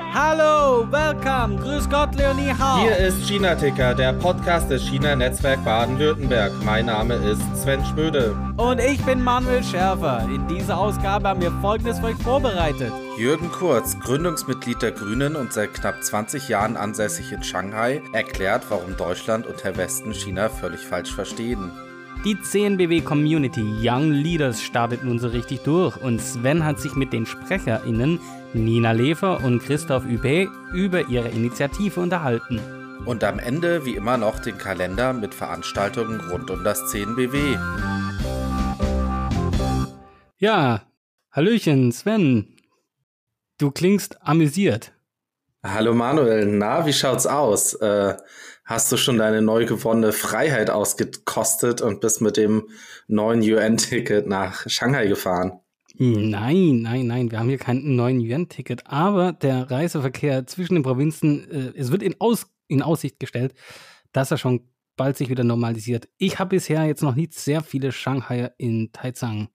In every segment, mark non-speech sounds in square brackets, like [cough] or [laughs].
Hallo, welcome, grüß Gott, Leonie Hau. Hier ist China Ticker, der Podcast des China Netzwerk Baden-Württemberg. Mein Name ist Sven Schmöde. Und ich bin Manuel Schärfer. In dieser Ausgabe haben wir folgendes für euch vorbereitet. Jürgen Kurz, Gründungsmitglied der Grünen und seit knapp 20 Jahren ansässig in Shanghai, erklärt, warum Deutschland und der Westen China völlig falsch verstehen. Die CNBW Community Young Leaders startet nun so richtig durch und Sven hat sich mit den SprecherInnen Nina Lefer und Christoph Übe über ihre Initiative unterhalten. Und am Ende wie immer noch den Kalender mit Veranstaltungen rund um das CNBW. Ja, Hallöchen, Sven. Du klingst amüsiert. Hallo Manuel, na, wie schaut's aus? Äh, hast du schon deine neu gewonnene Freiheit ausgekostet und bist mit dem neuen UN-Ticket nach Shanghai gefahren? Nein, nein, nein, wir haben hier kein neuen UN-Ticket, aber der Reiseverkehr zwischen den Provinzen, äh, es wird in, Aus, in Aussicht gestellt, dass er schon bald sich wieder normalisiert. Ich habe bisher jetzt noch nicht sehr viele Shanghai in Taizang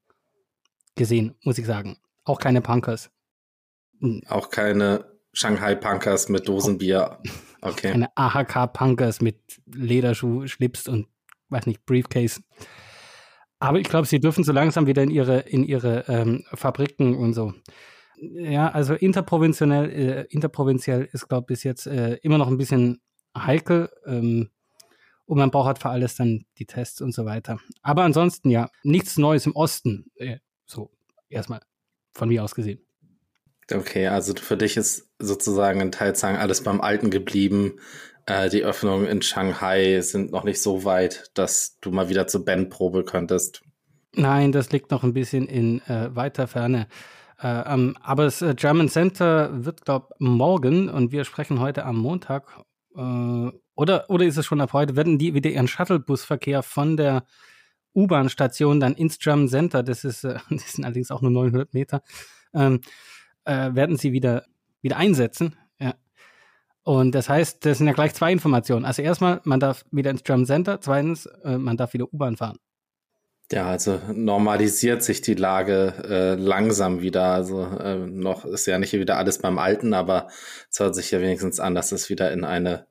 gesehen, muss ich sagen. Auch keine Punkers. Auch keine Shanghai Punkers mit Dosenbier. Okay. Eine AHK Punkers mit Lederschuh, Schlips und weiß nicht, Briefcase. Aber ich glaube, sie dürfen so langsam wieder in ihre, in ihre ähm, Fabriken und so. Ja, also interprovinziell, äh, interprovinziell ist, glaube ich, bis jetzt äh, immer noch ein bisschen heikel. Ähm, und man braucht halt für alles dann die Tests und so weiter. Aber ansonsten ja, nichts Neues im Osten. Äh, so, erstmal von mir aus gesehen. Okay, also für dich ist sozusagen in Taizang alles beim Alten geblieben. Äh, die Öffnungen in Shanghai sind noch nicht so weit, dass du mal wieder zur Bandprobe könntest. Nein, das liegt noch ein bisschen in äh, weiter Ferne. Äh, ähm, aber das äh, German Center wird, glaube morgen und wir sprechen heute am Montag. Äh, oder, oder ist es schon ab heute? Werden die wieder ihren Shuttlebusverkehr von der U-Bahn-Station dann ins German Center, das, ist, äh, [laughs] das sind allerdings auch nur 900 Meter, ähm, äh, werden sie wieder, wieder einsetzen. Ja. Und das heißt, das sind ja gleich zwei Informationen. Also erstmal, man darf wieder ins German Center, zweitens, äh, man darf wieder U-Bahn fahren. Ja, also normalisiert sich die Lage äh, langsam wieder. Also äh, noch ist ja nicht wieder alles beim Alten, aber es hört sich ja wenigstens an, dass es wieder in eine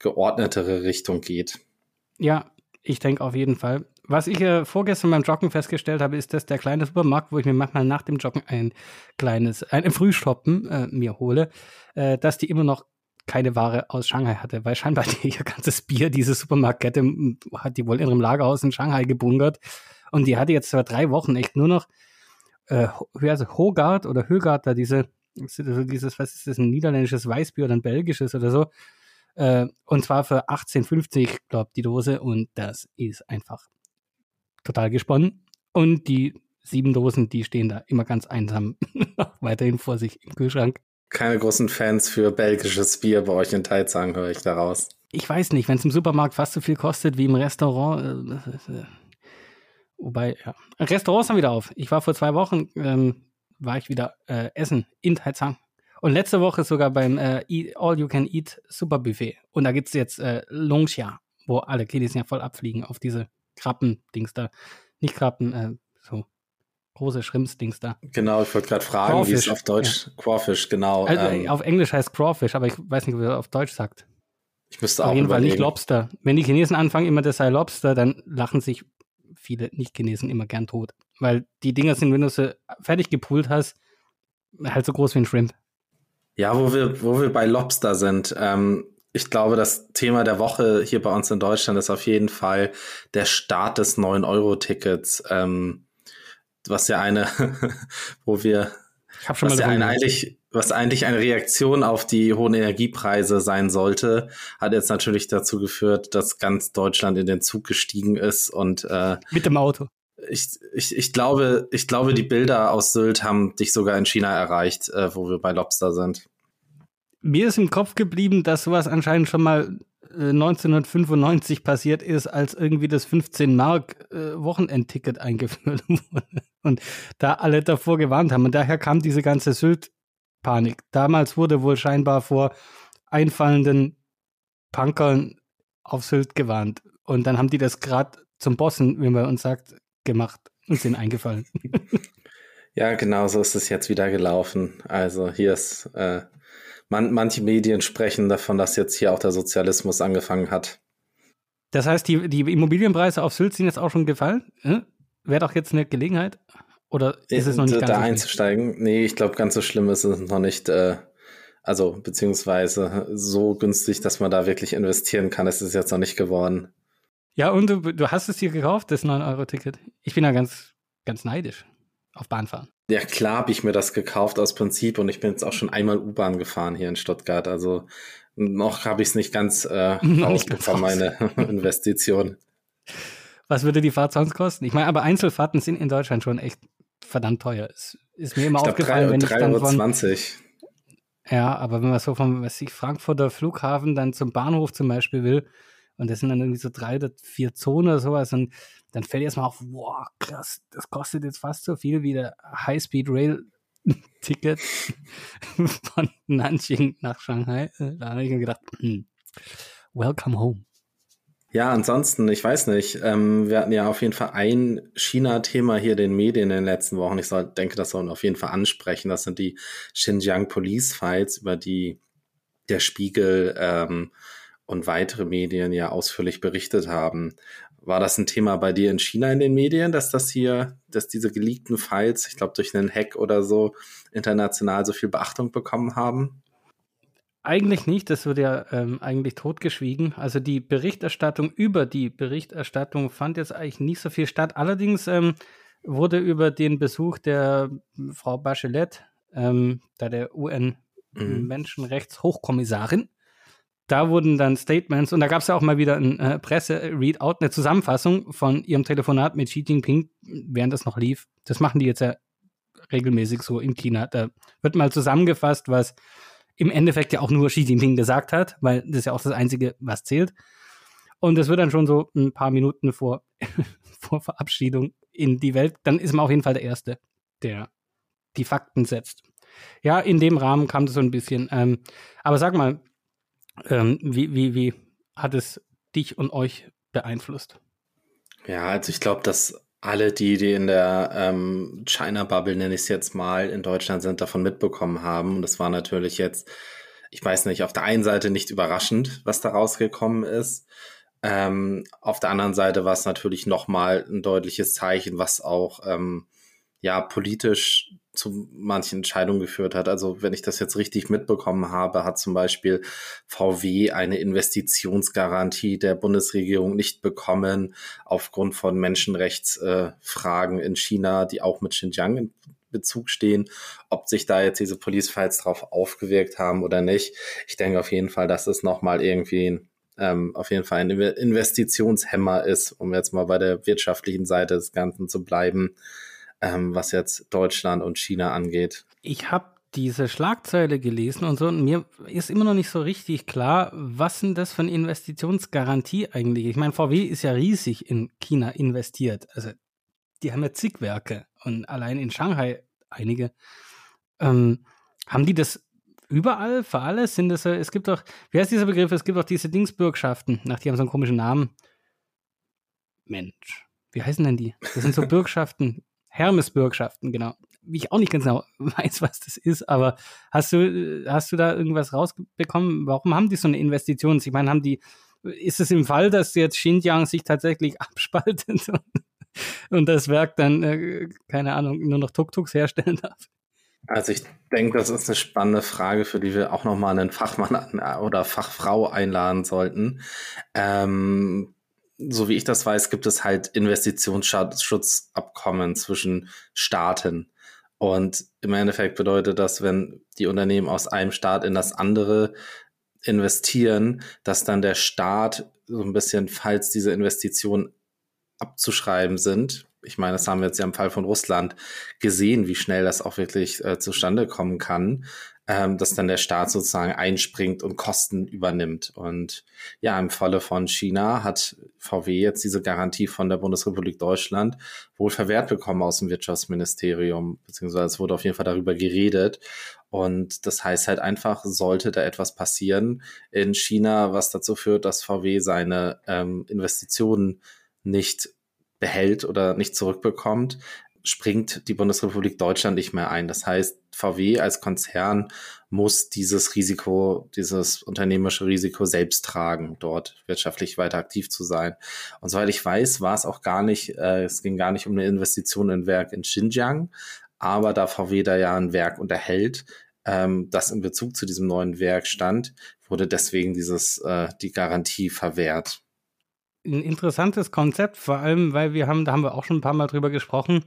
geordnetere Richtung geht. Ja, ich denke auf jeden Fall. Was ich äh, vorgestern beim Joggen festgestellt habe, ist, dass der kleine Supermarkt, wo ich mir manchmal nach dem Joggen ein kleines, ein Frühstoppen äh, mir hole, äh, dass die immer noch keine Ware aus Shanghai hatte, weil scheinbar [laughs] die, ihr ganzes Bier, diese Supermarktkette, hat die wohl in ihrem Lagerhaus in Shanghai gebunkert. Und die hatte jetzt zwar drei Wochen echt nur noch äh, also Hogard oder Högard, da diese, dieses, was ist das, ein niederländisches Weißbier oder ein belgisches oder so. Äh, und zwar für 18,50, glaube die Dose. Und das ist einfach total gesponnen. Und die sieben Dosen, die stehen da immer ganz einsam [laughs] weiterhin vor sich im Kühlschrank. Keine großen Fans für belgisches Bier bei euch in Taizang, höre ich daraus. Ich weiß nicht, wenn es im Supermarkt fast so viel kostet wie im Restaurant. Äh, äh, wobei, ja. Restaurants haben wieder auf. Ich war vor zwei Wochen, ähm, war ich wieder äh, essen in Taizang. Und letzte Woche sogar beim äh, All You Can Eat Super Buffet. Und da gibt es jetzt äh, Longxia, wo alle Kiddies ja voll abfliegen auf diese Krabben-Dings da. Nicht Krabben, äh, so große Schrimps-Dings da. Genau, ich wollte gerade fragen, Crawfish. wie es auf Deutsch, ja. Crawfish, genau. Also, ähm, auf Englisch heißt Crawfish, aber ich weiß nicht, wie er auf Deutsch sagt. Ich müsste auch Auf jeden überlegen. Fall nicht Lobster. Wenn die Chinesen anfangen, immer das sei Lobster, dann lachen sich viele Nicht-Chinesen immer gern tot. Weil die Dinger sind, wenn du sie fertig gepult hast, halt so groß wie ein Shrimp. Ja, wo wir, wo wir bei Lobster sind, ähm, ich glaube, das Thema der Woche hier bei uns in Deutschland ist auf jeden Fall der Start des 9-Euro-Tickets, ähm, was ja eine, [laughs] wo wir, was ja eine eigentlich, was eigentlich eine Reaktion auf die hohen Energiepreise sein sollte, hat jetzt natürlich dazu geführt, dass ganz Deutschland in den Zug gestiegen ist und äh, mit dem Auto. Ich, ich, ich glaube, ich glaube, die Bilder aus Sylt haben dich sogar in China erreicht, äh, wo wir bei Lobster sind mir ist im Kopf geblieben, dass sowas anscheinend schon mal äh, 1995 passiert ist, als irgendwie das 15 Mark äh, Wochenendticket eingeführt [laughs] wurde und da alle davor gewarnt haben und daher kam diese ganze Sylt-Panik. Damals wurde wohl scheinbar vor einfallenden Punkern auf Sylt gewarnt und dann haben die das gerade zum Bossen, wie man uns sagt, gemacht und sind eingefallen. [laughs] ja, genau so ist es jetzt wieder gelaufen. Also hier ist äh, Man, manche Medien sprechen davon, dass jetzt hier auch der Sozialismus angefangen hat. Das heißt, die, die Immobilienpreise auf Sylt sind jetzt auch schon gefallen? Hm? Wäre doch jetzt eine Gelegenheit? Oder ist es noch nicht da ganz so einzusteigen? Nee, ich glaube, ganz so schlimm ist es noch nicht. Äh, also, beziehungsweise so günstig, dass man da wirklich investieren kann, ist es jetzt noch nicht geworden. Ja, und du, du hast es dir gekauft, das 9-Euro-Ticket. Ich bin ja ganz, ganz neidisch auf Bahnfahren. Ja, klar habe ich mir das gekauft aus Prinzip und ich bin jetzt auch schon einmal U-Bahn gefahren hier in Stuttgart. Also noch habe ich es nicht ganz äh, [laughs] rausbekommen, meine [laughs] Investition. Was würde die Fahrt sonst kosten? Ich meine, aber Einzelfahrten sind in Deutschland schon echt verdammt teuer. Es ist mir immer ich aufgefallen, glaub, 3, wenn 3 ich dann von 20. Ja, aber wenn man so vom was ich, Frankfurter Flughafen dann zum Bahnhof zum Beispiel will, und das sind dann irgendwie so drei oder vier Zonen oder sowas, und dann fällt erstmal auf, wow, krass, das kostet jetzt fast so viel wie der High-Speed Rail [laughs] Ticket [laughs] von Nanjing nach Shanghai. Da habe ich mir gedacht, hm, welcome home. Ja, ansonsten, ich weiß nicht, ähm, wir hatten ja auf jeden Fall ein China-Thema hier den Medien in den letzten Wochen. Ich soll, denke, das soll auf jeden Fall ansprechen. Das sind die Xinjiang Police Fights, über die der Spiegel ähm, und weitere Medien ja ausführlich berichtet haben. War das ein Thema bei dir in China in den Medien, dass das hier, dass diese geleakten Files, ich glaube durch einen Hack oder so, international so viel Beachtung bekommen haben? Eigentlich nicht, das wird ja ähm, eigentlich totgeschwiegen. Also die Berichterstattung über die Berichterstattung fand jetzt eigentlich nicht so viel statt. Allerdings ähm, wurde über den Besuch der Frau Bachelet, ähm, da der UN-Menschenrechtshochkommissarin, mhm. Da wurden dann Statements und da gab es ja auch mal wieder ein äh, Presse-Readout, eine Zusammenfassung von ihrem Telefonat mit Xi Jinping, während das noch lief. Das machen die jetzt ja regelmäßig so in China. Da wird mal zusammengefasst, was im Endeffekt ja auch nur Xi Jinping gesagt hat, weil das ist ja auch das Einzige, was zählt. Und es wird dann schon so ein paar Minuten vor, [laughs] vor Verabschiedung in die Welt, dann ist man auf jeden Fall der Erste, der die Fakten setzt. Ja, in dem Rahmen kam das so ein bisschen. Ähm, aber sag mal, ähm, wie, wie, wie hat es dich und euch beeinflusst? Ja, also ich glaube, dass alle, die, die in der ähm, China-Bubble, nenne ich es jetzt mal, in Deutschland sind, davon mitbekommen haben. Und das war natürlich jetzt, ich weiß nicht, auf der einen Seite nicht überraschend, was da rausgekommen ist. Ähm, auf der anderen Seite war es natürlich nochmal ein deutliches Zeichen, was auch ähm, ja politisch zu manchen Entscheidungen geführt hat. Also wenn ich das jetzt richtig mitbekommen habe, hat zum Beispiel VW eine Investitionsgarantie der Bundesregierung nicht bekommen aufgrund von Menschenrechtsfragen äh, in China, die auch mit Xinjiang in Bezug stehen. Ob sich da jetzt diese Police Files drauf aufgewirkt haben oder nicht. Ich denke auf jeden Fall, dass es nochmal irgendwie ähm, auf jeden Fall ein Investitionshemmer ist, um jetzt mal bei der wirtschaftlichen Seite des Ganzen zu bleiben ähm, was jetzt Deutschland und China angeht. Ich habe diese Schlagzeile gelesen und so, und mir ist immer noch nicht so richtig klar, was denn das für eine Investitionsgarantie eigentlich? Ich meine, VW ist ja riesig in China investiert. Also, die haben ja zig Werke und allein in Shanghai einige. Ähm, haben die das überall für alles? Sind das, es gibt doch, wie heißt dieser Begriff? Es gibt doch diese Dingsbürgschaften, nach die haben so einen komischen Namen. Mensch, wie heißen denn die? Das sind so [laughs] Bürgschaften. Hermes-Bürgschaften, genau. Wie ich auch nicht ganz genau [laughs] weiß, was das ist, aber hast du, hast du da irgendwas rausbekommen? Warum haben die so eine Investition? Ich meine, haben die, ist es im Fall, dass jetzt Xinjiang sich tatsächlich [laughs] abspaltet und, und das Werk dann, äh, keine Ahnung, nur noch Tuk-Tuks herstellen darf? Also ich denke, das ist eine spannende Frage, für die wir auch nochmal einen Fachmann oder Fachfrau einladen sollten. Ähm, so wie ich das weiß, gibt es halt Investitionsschutzabkommen zwischen Staaten. Und im Endeffekt bedeutet das, wenn die Unternehmen aus einem Staat in das andere investieren, dass dann der Staat so ein bisschen, falls diese Investitionen abzuschreiben sind, ich meine, das haben wir jetzt ja im Fall von Russland gesehen, wie schnell das auch wirklich äh, zustande kommen kann, ähm, dass dann der Staat sozusagen einspringt und Kosten übernimmt. Und ja, im Falle von China hat VW jetzt diese Garantie von der Bundesrepublik Deutschland wohl verwehrt bekommen aus dem Wirtschaftsministerium, beziehungsweise es wurde auf jeden Fall darüber geredet. Und das heißt halt einfach, sollte da etwas passieren in China, was dazu führt, dass VW seine ähm, Investitionen nicht behält oder nicht zurückbekommt, springt die Bundesrepublik Deutschland nicht mehr ein. Das heißt, VW als Konzern muss dieses Risiko, dieses unternehmerische Risiko selbst tragen, dort wirtschaftlich weiter aktiv zu sein. Und soweit ich weiß, war es auch gar nicht, äh, es ging gar nicht um eine Investition in ein Werk in Xinjiang, aber da VW da ja ein Werk unterhält, ähm, das in Bezug zu diesem neuen Werk stand, wurde deswegen dieses, äh, die Garantie verwehrt. Ein interessantes Konzept, vor allem, weil wir haben, da haben wir auch schon ein paar Mal drüber gesprochen,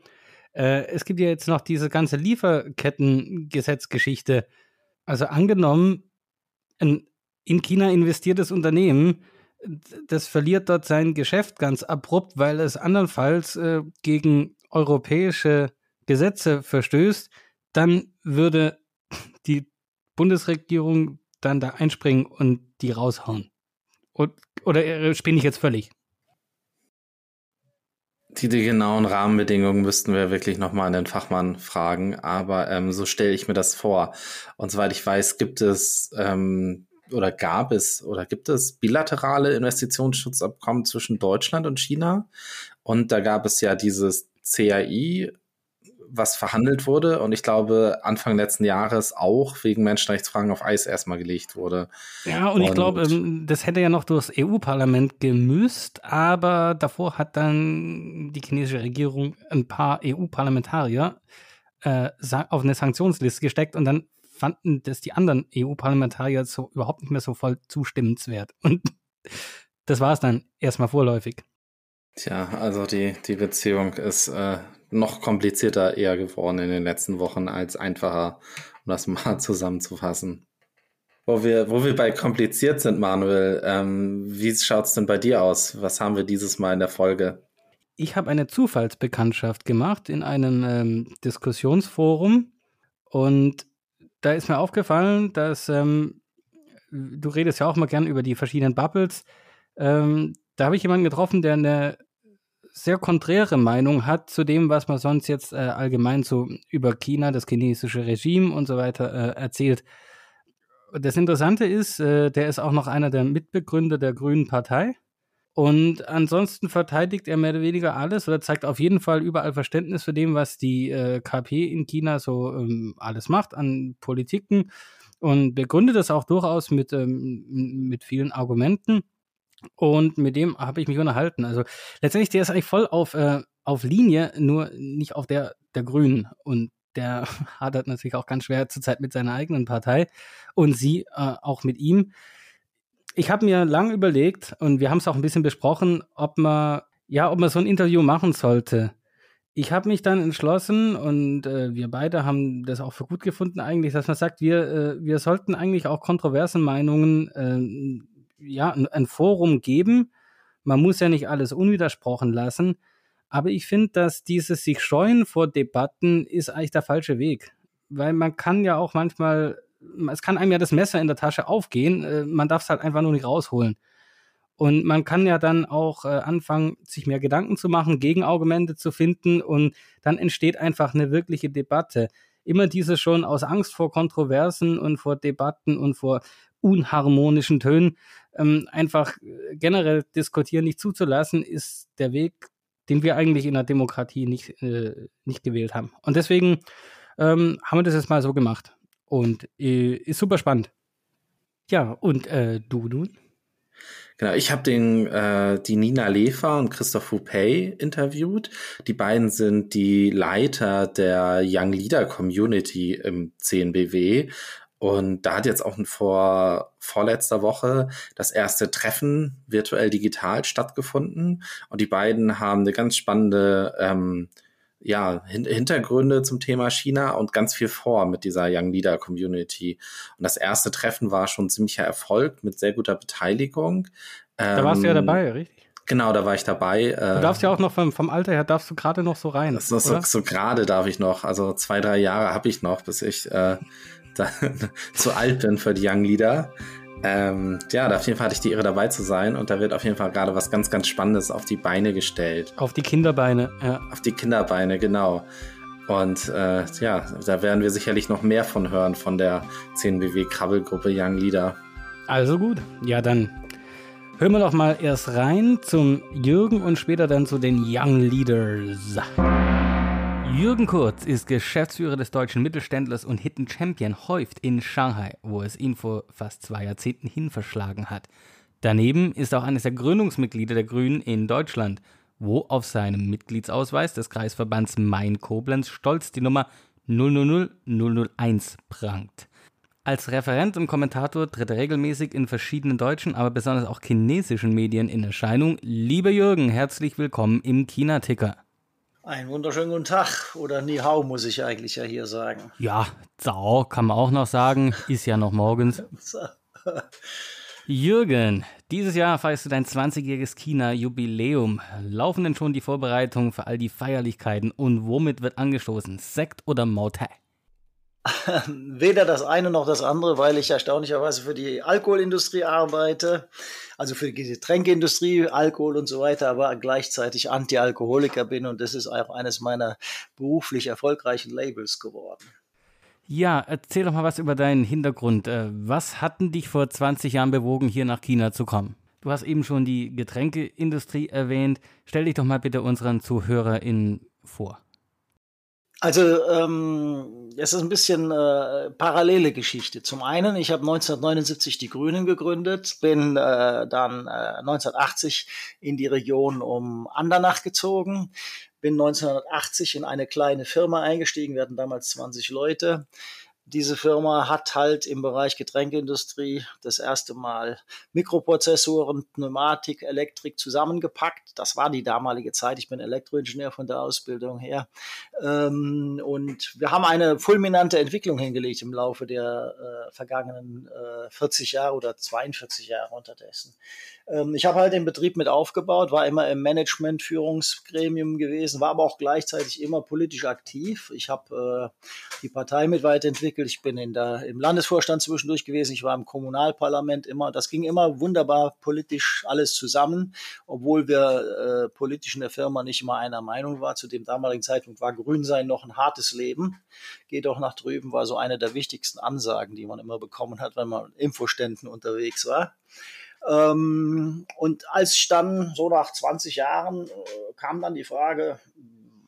äh, es gibt ja jetzt noch diese ganze Lieferkettengesetzgeschichte. Also angenommen, ein in China investiertes Unternehmen, das verliert dort sein Geschäft ganz abrupt, weil es andernfalls äh, gegen europäische Gesetze verstößt, dann würde die Bundesregierung dann da einspringen und die raushauen. Und, oder äh, spinne ich jetzt völlig? Die, die genauen Rahmenbedingungen müssten wir wirklich nochmal an den Fachmann fragen, aber ähm, so stelle ich mir das vor. Und soweit ich weiß, gibt es ähm, oder gab es oder gibt es bilaterale Investitionsschutzabkommen zwischen Deutschland und China. Und da gab es ja dieses CAI, was verhandelt wurde und ich glaube Anfang letzten Jahres auch wegen Menschenrechtsfragen auf Eis erstmal gelegt wurde. Ja, und, und ich glaube, ähm, das hätte ja noch durchs EU-Parlament gemüsst, aber davor hat dann die chinesische Regierung ein paar EU-Parlamentarier äh, auf eine Sanktionsliste gesteckt und dann fanden das die anderen EU-Parlamentarier so überhaupt nicht mehr so voll zustimmenswert. [laughs] Und das war es dann erstmal vorläufig. Tja, also die, die Beziehung ist äh, noch komplizierter eher geworden in den letzten Wochen als einfacher, um das [laughs] mal zusammenzufassen. Wo wir, wo wir bei kompliziert sind, Manuel, ähm, wie schaut es denn bei dir aus? Was haben wir dieses Mal in der Folge? Ich habe eine Zufallsbekanntschaft gemacht in einem ähm, Diskussionsforum und da ist mir aufgefallen, dass ähm, du redest ja auch mal gern über die verschiedenen Bubbles. Ähm, da habe ich jemanden getroffen, der eine sehr konträre Meinung hat zu dem, was man sonst jetzt äh, allgemein so über China, das chinesische Regime und so weiter äh, erzählt. Das Interessante ist, äh, der ist auch noch einer der Mitbegründer der Grünen Partei. Und ansonsten verteidigt er mehr oder weniger alles oder zeigt auf jeden Fall überall Verständnis für dem, was die äh, KP in China so ähm, alles macht an Politiken und begründet das auch durchaus mit, ähm, mit vielen Argumenten. Und mit dem habe ich mich unterhalten. Also letztendlich, der ist eigentlich voll auf, äh, auf Linie, nur nicht auf der der Grünen. Und der [laughs] hadert natürlich auch ganz schwer zurzeit mit seiner eigenen Partei und sie äh, auch mit ihm. Ich habe mir lang überlegt und wir haben es auch ein bisschen besprochen, ob man ja, ob man so ein Interview machen sollte. Ich habe mich dann entschlossen und äh, wir beide haben das auch für gut gefunden eigentlich, dass man sagt, wir, äh, wir sollten eigentlich auch kontroversen Meinungen äh, ja, ein, Forum geben. Man muss ja nicht alles unwidersprochen lassen. Aber ich finde, dass dieses sich scheuen vor Debatten ist eigentlich der falsche Weg. Weil man kann ja auch manchmal, es kann einem ja das Messer in der Tasche aufgehen, äh, man darf es halt einfach nur nicht rausholen. Und man kann ja dann auch äh, anfangen, sich mehr Gedanken zu machen, Gegenargumente zu finden und dann entsteht einfach eine wirkliche Debatte. Immer diese schon aus Angst vor Kontroversen und vor Debatten und vor unharmonischen Tönen ähm, einfach äh, generell diskutieren nicht zuzulassen, ist der Weg, den wir eigentlich in der Demokratie nicht, äh, nicht gewählt haben. Und deswegen ähm, haben wir das jetzt mal so gemacht. Und äh, ist super spannend. Ja, und äh, du, du? Genau, ich habe den äh, die Nina Lefer und Christoph Houpay interviewt. Die beiden sind die Leiter der Young Leader Community im CNBW und da hat jetzt auch vor vorletzter Woche das erste Treffen virtuell digital stattgefunden. Und die beiden haben eine ganz spannende ähm, ja, Hin Hintergründe zum Thema China und ganz viel vor mit dieser Young Leader Community. Und das erste Treffen war schon ziemlicher Erfolg mit sehr guter Beteiligung. Da warst du ja ähm, dabei, richtig? Genau, da war ich dabei. Du darfst ja auch noch vom, vom Alter her, darfst du gerade noch so rein. So, so, so gerade darf ich noch, also zwei, drei Jahre habe ich noch, bis ich äh, [laughs] zu alt bin für die Young Leader. Ähm, ja, auf jeden Fall hatte ich die Ehre dabei zu sein und da wird auf jeden Fall gerade was ganz, ganz Spannendes auf die Beine gestellt. Auf die Kinderbeine, ja. Auf die Kinderbeine, genau. Und äh, ja, da werden wir sicherlich noch mehr von hören von der 10BW Krabbelgruppe Young Leader. Also gut, ja dann hören wir doch mal erst rein zum Jürgen und später dann zu den Young Leaders. Jürgen Kurz ist Geschäftsführer des deutschen Mittelständlers und Hidden Champion häuft in Shanghai, wo es ihn vor fast zwei Jahrzehnten hin verschlagen hat. Daneben ist auch eines der Gründungsmitglieder der Grünen in Deutschland, wo auf seinem Mitgliedsausweis des Kreisverbands Main-Koblenz stolz die Nummer 000001 prangt. Als Referent und Kommentator tritt er regelmäßig in verschiedenen deutschen, aber besonders auch chinesischen Medien in Erscheinung. Lieber Jürgen, herzlich willkommen im China-Ticker. Einen wunderschönen guten Tag oder Ni Hao muss ich eigentlich ja hier sagen. Ja, Zao kann man auch noch sagen, ist ja noch morgens. [laughs] Jürgen, dieses Jahr feierst du dein 20-jähriges China-Jubiläum. Laufen denn schon die Vorbereitungen für all die Feierlichkeiten und womit wird angestoßen? Sekt oder Motai? [laughs] Weder das eine noch das andere, weil ich erstaunlicherweise für die Alkoholindustrie arbeite, also für die Getränkeindustrie, Alkohol und so weiter, aber gleichzeitig Anti-Alkoholiker bin und das ist auch eines meiner beruflich erfolgreichen Labels geworden. Ja, erzähl doch mal was über deinen Hintergrund. Äh, was hatten dich vor 20 Jahren bewogen, hier nach China zu kommen? Du hast eben schon die Getränkeindustrie erwähnt. Stell dich doch mal bitte unseren ZuhörerInnen vor. Also ähm, es ist ein bisschen äh, parallele Geschichte. Zum einen, ich habe 1979 die Grünen gegründet, bin äh, dann äh, 1980 in die Region um Andernach gezogen, bin 1980 in eine kleine Firma eingestiegen. Wir hatten damals 20 Leute diese Firma hat halt im Bereich Getränkeindustrie das erste Mal Mikroprozessoren, Pneumatik, Elektrik zusammengepackt. Das war die damalige Zeit. Ich bin Elektroingenieur von der Ausbildung her. Ähm, und wir haben eine fulminante Entwicklung hingelegt im Laufe der äh, vergangenen äh, 40 Jahre oder 42 Jahre unterdessen. Ähm, ich habe halt den Betrieb mit aufgebaut, war immer im Management-Führungsgremium gewesen, war aber auch gleichzeitig immer politisch aktiv. Ich habe äh, die Partei mit weiterentwickelt entwickelt. Ich bin in der, im Landesvorstand zwischendurch gewesen. Ich war im Kommunalparlament immer. Das ging immer wunderbar politisch alles zusammen, obwohl wir äh, politisch in der Firma nicht immer einer Meinung waren. Zu dem damaligen Zeitpunkt war Grünsein noch ein hartes Leben. Geht auch nach drüben, war so eine der wichtigsten Ansagen, die man immer bekommen hat, wenn man Infoständen unterwegs war. Ähm, und als ich dann so nach 20 Jahren äh, kam dann die Frage,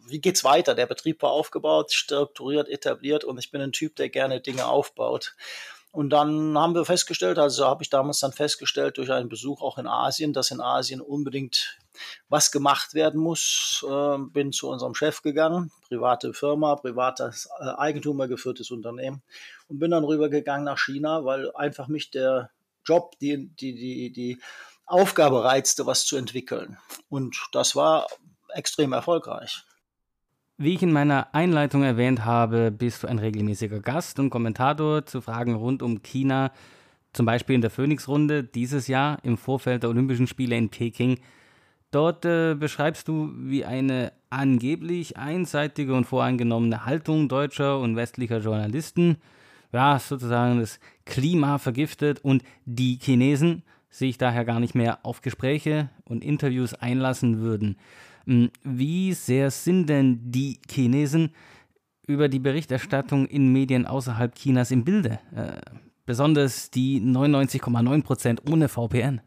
wie geht's weiter? Der Betrieb war aufgebaut, strukturiert, etabliert und ich bin ein Typ, der gerne Dinge aufbaut. Und dann haben wir festgestellt, also habe ich damals dann festgestellt durch einen Besuch auch in Asien, dass in Asien unbedingt was gemacht werden muss. Äh, bin zu unserem Chef gegangen, private Firma, privates äh, Eigentümer geführtes Unternehmen und bin dann rübergegangen nach China, weil einfach mich der Job, die, die, die, die Aufgabe reizte, was zu entwickeln. Und das war extrem erfolgreich. Wie ich in meiner Einleitung erwähnt habe, bist du ein regelmäßiger Gast und Kommentator zu Fragen rund um China, zum Beispiel in der Phoenix-Runde dieses Jahr im Vorfeld der Olympischen Spiele in Peking. Dort äh, beschreibst du, wie eine angeblich einseitige und voreingenommene Haltung deutscher und westlicher Journalisten, ja, sozusagen das Klima vergiftet und die Chinesen sich daher gar nicht mehr auf Gespräche und Interviews einlassen würden. Hm, wie sehr sind denn die Chinesen über die Berichterstattung in Medien außerhalb Chinas im Bilde? Äh, besonders die 99,9 Prozent ohne VPN.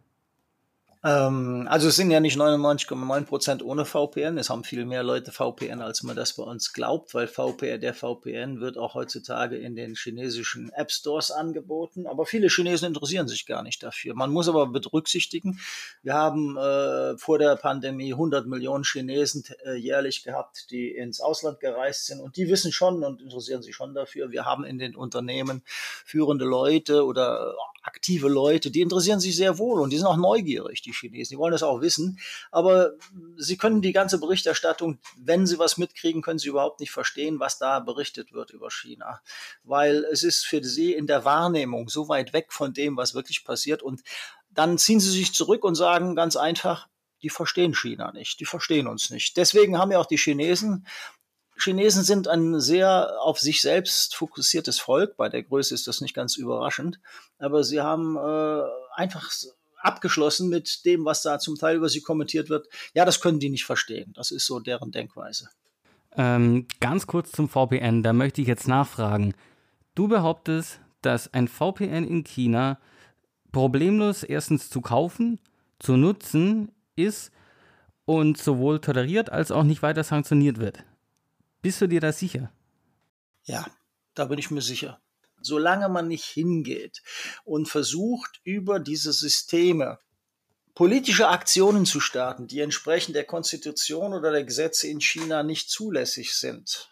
Ähm, also es sind ja nicht 99,9 Prozent ohne VPN. Es haben viel mehr Leute VPN, als man das bei uns glaubt, weil VPN, der VPN wird auch heutzutage in den chinesischen App Stores angeboten. Aber viele Chinesen interessieren sich gar nicht dafür. Man muss aber berücksichtigen, wir haben äh, vor der Pandemie 100 Millionen Chinesen äh, jährlich gehabt, die ins Ausland gereist sind und die wissen schon und interessieren sich schon dafür. Wir haben in den Unternehmen führende Leute oder aktive Leute, die interessieren sich sehr wohl und die sind auch neugierig, die Chinesen. Die wollen das auch wissen. Aber sie können die ganze Berichterstattung, wenn sie was mitkriegen, können sie überhaupt nicht verstehen, was da berichtet wird über China. Weil es ist für sie in der Wahrnehmung so weit weg von dem, was wirklich passiert. Und dann ziehen sie sich zurück und sagen ganz einfach, die verstehen China nicht, die verstehen uns nicht. Deswegen haben ja auch die Chinesen Chinesen sind ein sehr auf sich selbst fokussiertes Volk. Bei der Größe ist das nicht ganz überraschend. Aber sie haben äh, einfach abgeschlossen mit dem, was da zum Teil über sie kommentiert wird. Ja, das können die nicht verstehen. Das ist so deren Denkweise. Ähm, ganz kurz zum VPN, da möchte ich jetzt nachfragen. Du behauptest, dass ein VPN in China problemlos erstens zu kaufen, zu nutzen ist und sowohl toleriert als auch nicht weiter sanktioniert wird. Bist du dir da sicher? Ja, da bin ich mir sicher. Solange man nicht hingeht und versucht, über diese Systeme politische Aktionen zu starten, die entsprechend der Konstitution oder der Gesetze in China nicht zulässig sind,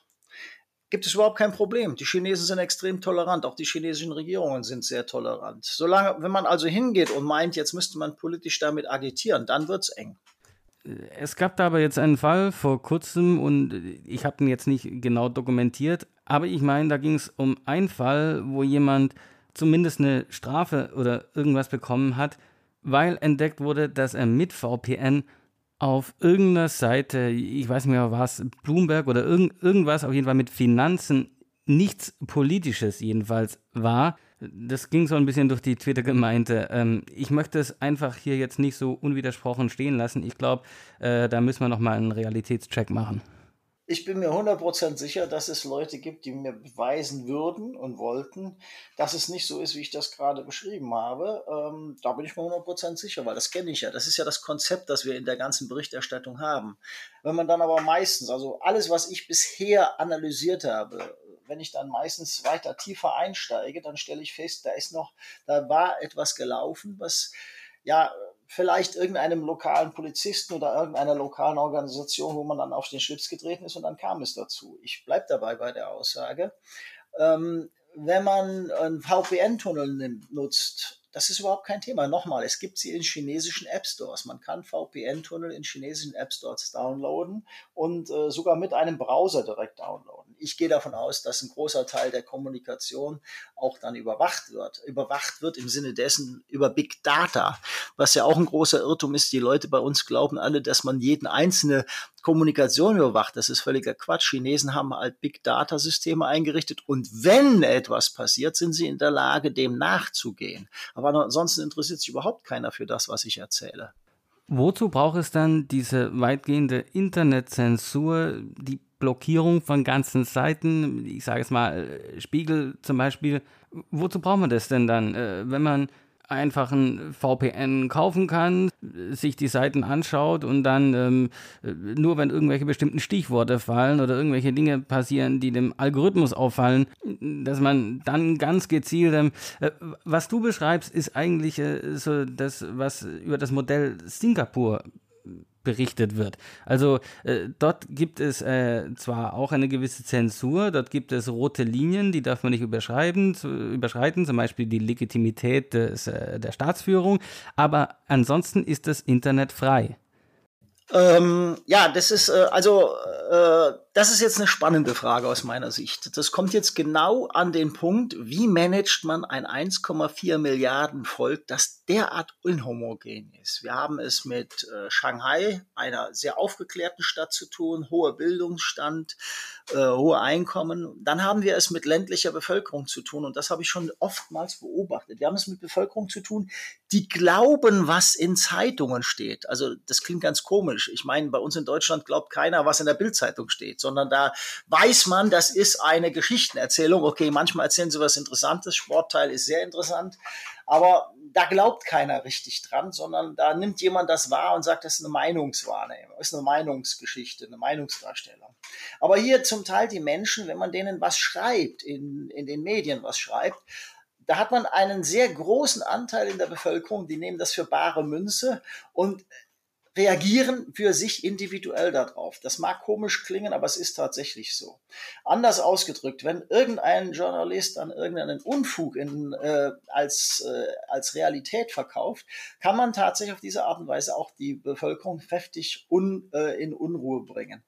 gibt es überhaupt kein Problem. Die Chinesen sind extrem tolerant, auch die chinesischen Regierungen sind sehr tolerant. Solange, wenn man also hingeht und meint, jetzt müsste man politisch damit agitieren, dann wird es eng. Es gab da aber jetzt einen Fall vor kurzem und ich habe den jetzt nicht genau dokumentiert, aber ich meine, da ging es um einen Fall, wo jemand zumindest eine Strafe oder irgendwas bekommen hat, weil entdeckt wurde, dass er mit VPN auf irgendeiner Seite, ich weiß nicht mehr was, Bloomberg oder irgend, irgendwas, auf jeden Fall mit Finanzen, nichts Politisches jedenfalls war. Das ging so ein bisschen durch die Twitter-Gemeinde. Ähm, ich möchte es einfach hier jetzt nicht so unwidersprochen stehen lassen. Ich glaube, äh, da müssen wir nochmal einen Realitätscheck machen ich bin mir 100% sicher, dass es Leute gibt, die mir beweisen würden und wollten, dass es nicht so ist, wie ich das gerade beschrieben habe. Ähm, da bin ich mir 100% sicher, weil das kenne ich ja. Das ist ja das Konzept, das wir in der ganzen Berichterstattung haben. Wenn man dann aber meistens, also alles, was ich bisher analysiert habe, wenn ich dann meistens weiter tiefer einsteige, dann stelle ich fest, da ist noch, da war etwas gelaufen, was ja vielleicht irgendeinem lokalen Polizisten oder irgendeiner lokalen Organisation, wo man dann auf den Schlips getreten ist und dann kam es dazu. Ich bleibe dabei bei der Aussage. Ähm, wenn man einen VPN-Tunnel nutzt, das ist überhaupt kein Thema. Nochmal, es gibt sie in chinesischen App Stores. Man kann VPN-Tunnel in chinesischen App Stores downloaden und äh, sogar mit einem Browser direkt downloaden. Ich gehe davon aus, dass ein großer Teil der Kommunikation auch dann überwacht wird. Überwacht wird im Sinne dessen über Big Data, was ja auch ein großer Irrtum ist. Die Leute bei uns glauben alle, dass man jeden einzelne Kommunikation überwacht. Das ist völliger Quatsch. Chinesen haben halt Big Data Systeme eingerichtet und wenn etwas passiert, sind sie in der Lage, dem nachzugehen. Aber ansonsten interessiert sich überhaupt keiner für das, was ich erzähle. Wozu braucht es dann diese weitgehende Internetzensur, die Blockierung von ganzen Seiten? Ich sage es mal, Spiegel zum Beispiel. Wozu braucht man das denn dann, äh, wenn man einfach ein VPN kaufen kann, sich die Seiten anschaut und dann ähm, nur wenn irgendwelche bestimmten Stichworte fallen oder irgendwelche Dinge passieren, die dem Algorithmus auffallen, dass man dann ganz gezielt, ähm, äh, was du beschreibst, ist eigentlich äh, so das, was über das Modell Singapur berichtet wird. Also äh, dort gibt es äh, zwar auch eine gewisse Zensur, dort gibt es rote Linien, die darf man nicht überschreiben, zu, überschreiten, zum Beispiel die Legitimität des, äh, der Staatsführung, aber ansonsten ist das Internet frei. Ähm, ja, das ist äh, also äh, das ist jetzt eine spannende Frage aus meiner Sicht. Das kommt jetzt genau an den Punkt, wie managt man ein 1,4 Milliarden Volk, das derart inhomogen ist. Wir haben es mit äh, Shanghai, einer sehr aufgeklärten Stadt zu tun, hoher Bildungsstand, äh, hohe Einkommen. Dann haben wir es mit ländlicher Bevölkerung zu tun und das habe ich schon oftmals beobachtet. Wir haben es mit Bevölkerung zu tun, die glauben, was in Zeitungen steht. Also das klingt ganz komisch. Ich meine, bei uns in Deutschland glaubt keiner, was in der Bildzeitung steht, sondern da weiß man, das ist eine Geschichtenerzählung. Okay, manchmal erzählen sie was Interessantes, Sportteil ist sehr interessant, aber da glaubt keiner richtig dran, sondern da nimmt jemand das wahr und sagt, das ist eine Meinungswahrnehmung, ist eine Meinungsgeschichte, eine Meinungsdarstellung. Aber hier zum Teil die Menschen, wenn man denen was schreibt, in, in den Medien was schreibt, da hat man einen sehr großen Anteil in der Bevölkerung, die nehmen das für bare Münze und reagieren für sich individuell darauf. Das mag komisch klingen, aber es ist tatsächlich so. Anders ausgedrückt, wenn irgendein Journalist dann irgendeinen Unfug in, äh, als, äh, als Realität verkauft, kann man tatsächlich auf diese Art und Weise auch die Bevölkerung kräftig un, äh, in Unruhe bringen.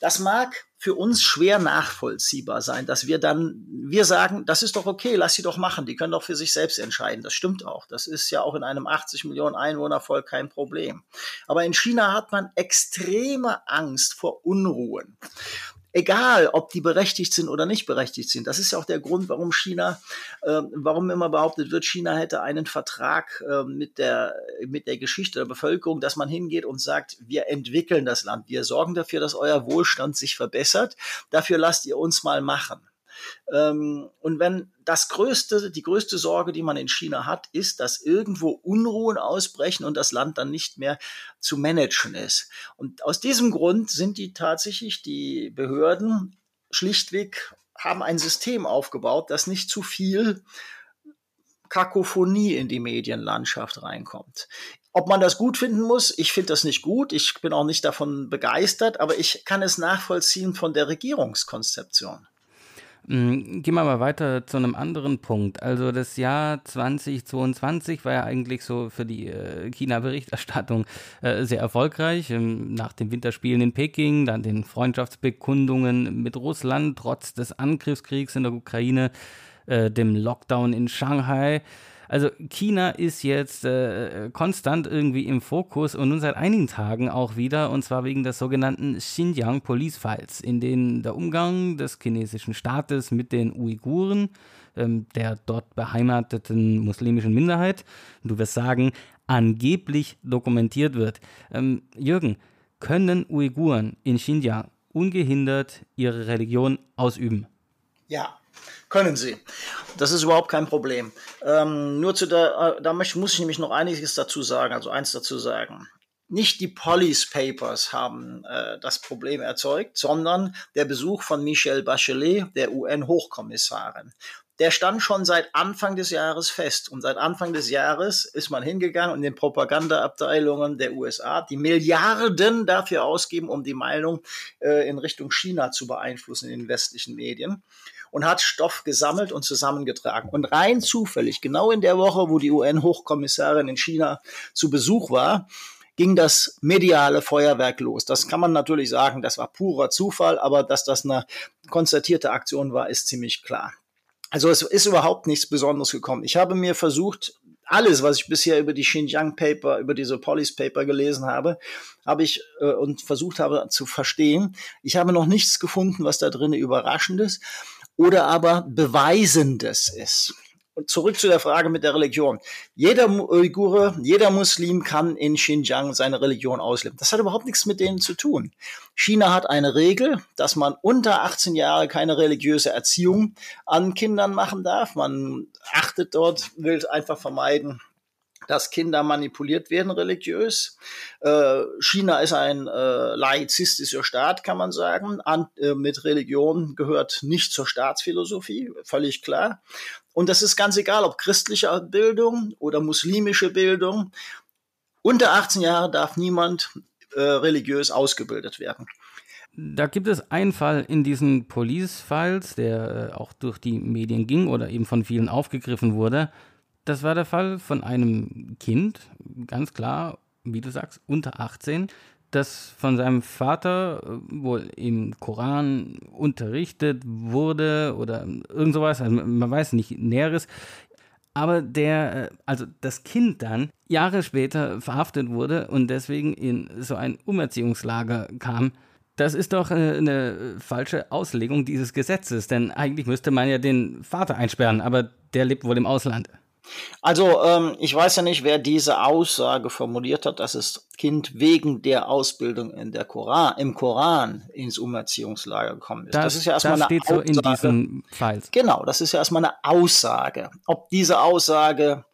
Das mag für uns schwer nachvollziehbar sein, dass wir dann, wir sagen, das ist doch okay, lass sie doch machen, die können doch für sich selbst entscheiden. Das stimmt auch. Das ist ja auch in einem 80 Millionen Einwohnervolk kein Problem. Aber in China hat man extreme Angst vor Unruhen egal ob die berechtigt sind oder nicht berechtigt sind. Das ist ja auch der Grund, warum China, äh, warum immer behauptet wird, China hätte einen Vertrag äh, mit, der, mit der Geschichte der Bevölkerung, dass man hingeht und sagt, wir entwickeln das Land, wir sorgen dafür, dass euer Wohlstand sich verbessert, dafür lasst ihr uns mal machen. Ähm, und wenn das größte, die größte Sorge, die man in China hat, ist, dass irgendwo Unruhen ausbrechen und das Land dann nicht mehr zu managen ist. Und aus diesem Grund sind die tatsächlich die Behörden schlichtweg haben ein System aufgebaut, das nicht zu viel Kakophonie in die Medienlandschaft reinkommt. Ob man das gut finden muss, ich finde das nicht gut. Ich bin auch nicht davon begeistert, aber ich kann es nachvollziehen von der Regierungskonzeption. Mm, gehen wir mal weiter zu einem anderen Punkt. Also das Jahr 2022 war ja eigentlich so für die äh, China-Berichterstattung äh, sehr erfolgreich. Ähm, nach den Winterspielen in Peking, dann den Freundschaftsbekundungen mit Russland, trotz des Angriffskriegs in der Ukraine, äh, dem Lockdown in Shanghai. Also China ist jetzt äh, konstant irgendwie im Fokus und nun seit einigen Tagen auch wieder, und zwar wegen des sogenannten Xinjiang Police Files, in denen der Umgang des chinesischen Staates mit den Uiguren, ähm, der dort beheimateten muslimischen Minderheit, du wirst sagen, angeblich dokumentiert wird. Ähm, Jürgen, können Uiguren in Xinjiang ungehindert ihre Religion ausüben? Ja, können sie. Das ist überhaupt kein Problem. Ähm, nur zu der, äh, da muss ich nämlich noch einiges dazu sagen, also eins dazu sagen. Nicht die Police Papers haben äh, das Problem erzeugt, sondern der Besuch von Michelle Bachelet, der UN-Hochkommissarin. Der stand schon seit Anfang des Jahres fest. Und seit Anfang des Jahres ist man hingegangen und den Propagandaabteilungen der USA die Milliarden dafür ausgeben, um die Meinung äh, in Richtung China zu beeinflussen in den westlichen Medien und hat Stoff gesammelt und zusammengetragen. Und rein zufällig, genau in der Woche, wo die UN-Hochkommissarin in China zu Besuch war, ging das mediale Feuerwerk los. Das kann man natürlich sagen, das war purer Zufall, aber dass das eine konzertierte Aktion war, ist ziemlich klar. Also es ist überhaupt nichts Besonderes gekommen. Ich habe mir versucht, alles, was ich bisher über die Xinjiang Paper, über diese Police Paper gelesen habe, habe ich äh, und versucht habe zu verstehen. Ich habe noch nichts gefunden, was da drin überraschend ist oder aber Beweisendes ist. Und zurück zu der Frage mit der Religion. Jeder Uigure, jeder Muslim kann in Xinjiang seine Religion ausleben. Das hat überhaupt nichts mit denen zu tun. China hat eine Regel, dass man unter 18 Jahre keine religiöse Erziehung an Kindern machen darf. Man achtet dort, will einfach vermeiden, dass Kinder manipuliert werden religiös. Äh, China ist ein äh, laizistischer Staat, kann man sagen. An, äh, mit Religion gehört nicht zur Staatsphilosophie, völlig klar. Und das ist ganz egal, ob christliche Bildung oder muslimische Bildung. Unter 18 Jahre darf niemand äh, religiös ausgebildet werden. Da gibt es einen Fall in diesen Police-Files, der äh, auch durch die Medien ging oder eben von vielen aufgegriffen wurde. Das war der Fall von einem Kind, ganz klar, wie du sagst, unter 18, das von seinem Vater äh, wohl im Koran unterrichtet wurde oder irgend sowas, also man weiß nicht Näheres. Aber der, äh, also das Kind dann Jahre später verhaftet wurde und deswegen in so ein Umerziehungslager kam. Das ist doch äh, eine falsche Auslegung dieses Gesetzes, denn eigentlich müsste man ja den Vater einsperren, aber der lebt wohl im Ausland. Also ähm, ich weiß ja nicht, wer diese Aussage formuliert hat, dass das Kind wegen der Ausbildung in der Koran, im Koran ins Umerziehungslager gekommen ist. Das, das ist ja erstmal das eine steht Aussage. so in diesen Files. Genau, das ist ja erstmal eine Aussage. Ob diese Aussage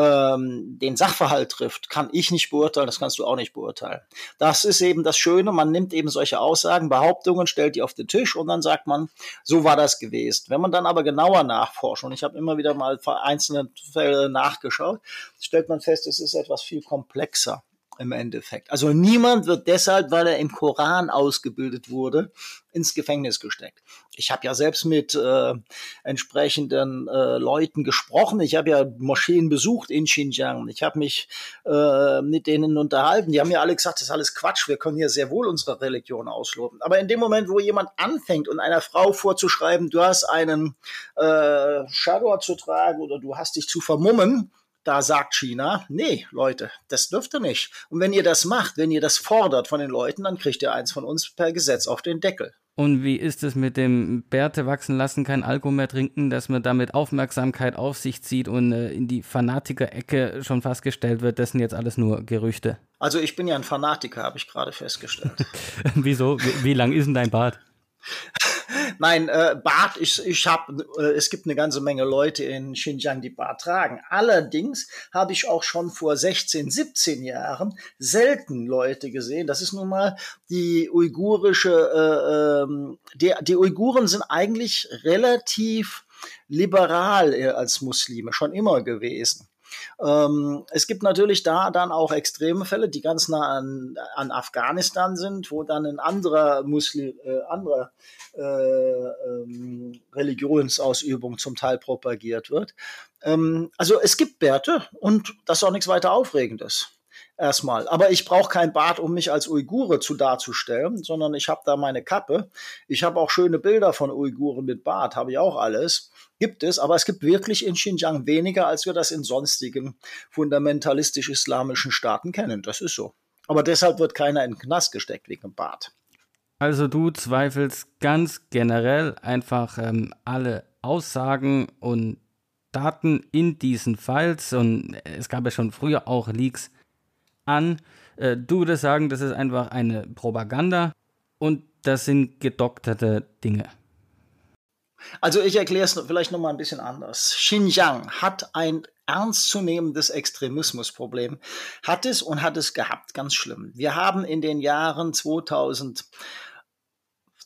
ähm, den Sachverhalt trifft, kann ich nicht beurteilen, das kannst du auch nicht beurteilen. Das ist eben das Schöne, man nimmt eben solche Aussagen, Behauptungen, stellt die auf den Tisch und dann sagt man, so war das gewesen. Wenn man dann aber genauer nachforscht, und ich habe immer wieder mal einzelne Fälle nachgeschaut, stellt man fest, es ist etwas viel komplexer im Endeffekt. Also niemand wird deshalb, weil er im Koran ausgebildet wurde, ins Gefängnis gesteckt. Ich habe ja selbst mit äh, entsprechenden äh, Leuten gesprochen. Ich habe ja Moscheen besucht in Xinjiang. Ich habe mich äh, mit denen unterhalten. Die haben mir alle gesagt, das ist alles Quatsch. Wir können hier sehr wohl unsere Religion ausloben. Aber in dem Moment, wo jemand anfängt und einer Frau vorzuschreiben, du hast einen äh, Chador zu tragen oder du hast dich zu vermummen, da sagt China, nee, Leute, das dürft ihr nicht. Und wenn ihr das macht, wenn ihr das fordert von den Leuten, dann kriegt ihr eins von uns per Gesetz auf den Deckel. Und wie ist es mit dem Bärte wachsen lassen, kein Alkohol mehr trinken, dass man damit Aufmerksamkeit auf sich zieht und äh, in die Fanatiker-Ecke schon festgestellt wird, das sind jetzt alles nur Gerüchte? Also ich bin ja ein Fanatiker, habe ich gerade festgestellt. [laughs] Wieso? Wie, wie lang ist denn dein Bart? [laughs] Nein, äh, Bart, ich, ich habe, äh, es gibt eine ganze Menge Leute in Xinjiang, die Bart tragen. Allerdings habe ich auch schon vor 16, 17 Jahren selten Leute gesehen. Das ist nun mal die uigurische, äh, ähm, die, die Uiguren sind eigentlich relativ liberal äh, als Muslime, schon immer gewesen. Ähm, es gibt natürlich da dann auch extreme Fälle, die ganz nah an, an Afghanistan sind, wo dann ein anderer Muslim, äh, anderer äh, ähm, Religionsausübung zum Teil propagiert wird. Ähm, also es gibt Bärte und das ist auch nichts weiter Aufregendes erstmal. Aber ich brauche kein Bart, um mich als Uigure zu darzustellen, sondern ich habe da meine Kappe. Ich habe auch schöne Bilder von Uiguren mit Bart, habe ich auch alles. Gibt es, aber es gibt wirklich in Xinjiang weniger, als wir das in sonstigen fundamentalistisch-islamischen Staaten kennen. Das ist so. Aber deshalb wird keiner in den Knast gesteckt wegen dem Bart. Also du zweifelst ganz generell einfach ähm, alle Aussagen und Daten in diesen Files und es gab ja schon früher auch Leaks an. Äh, du würdest sagen, das ist einfach eine Propaganda und das sind gedokterte Dinge. Also ich erkläre es vielleicht noch mal ein bisschen anders. Xinjiang hat ein ernstzunehmendes Extremismusproblem, hat es und hat es gehabt, ganz schlimm. Wir haben in den Jahren 2000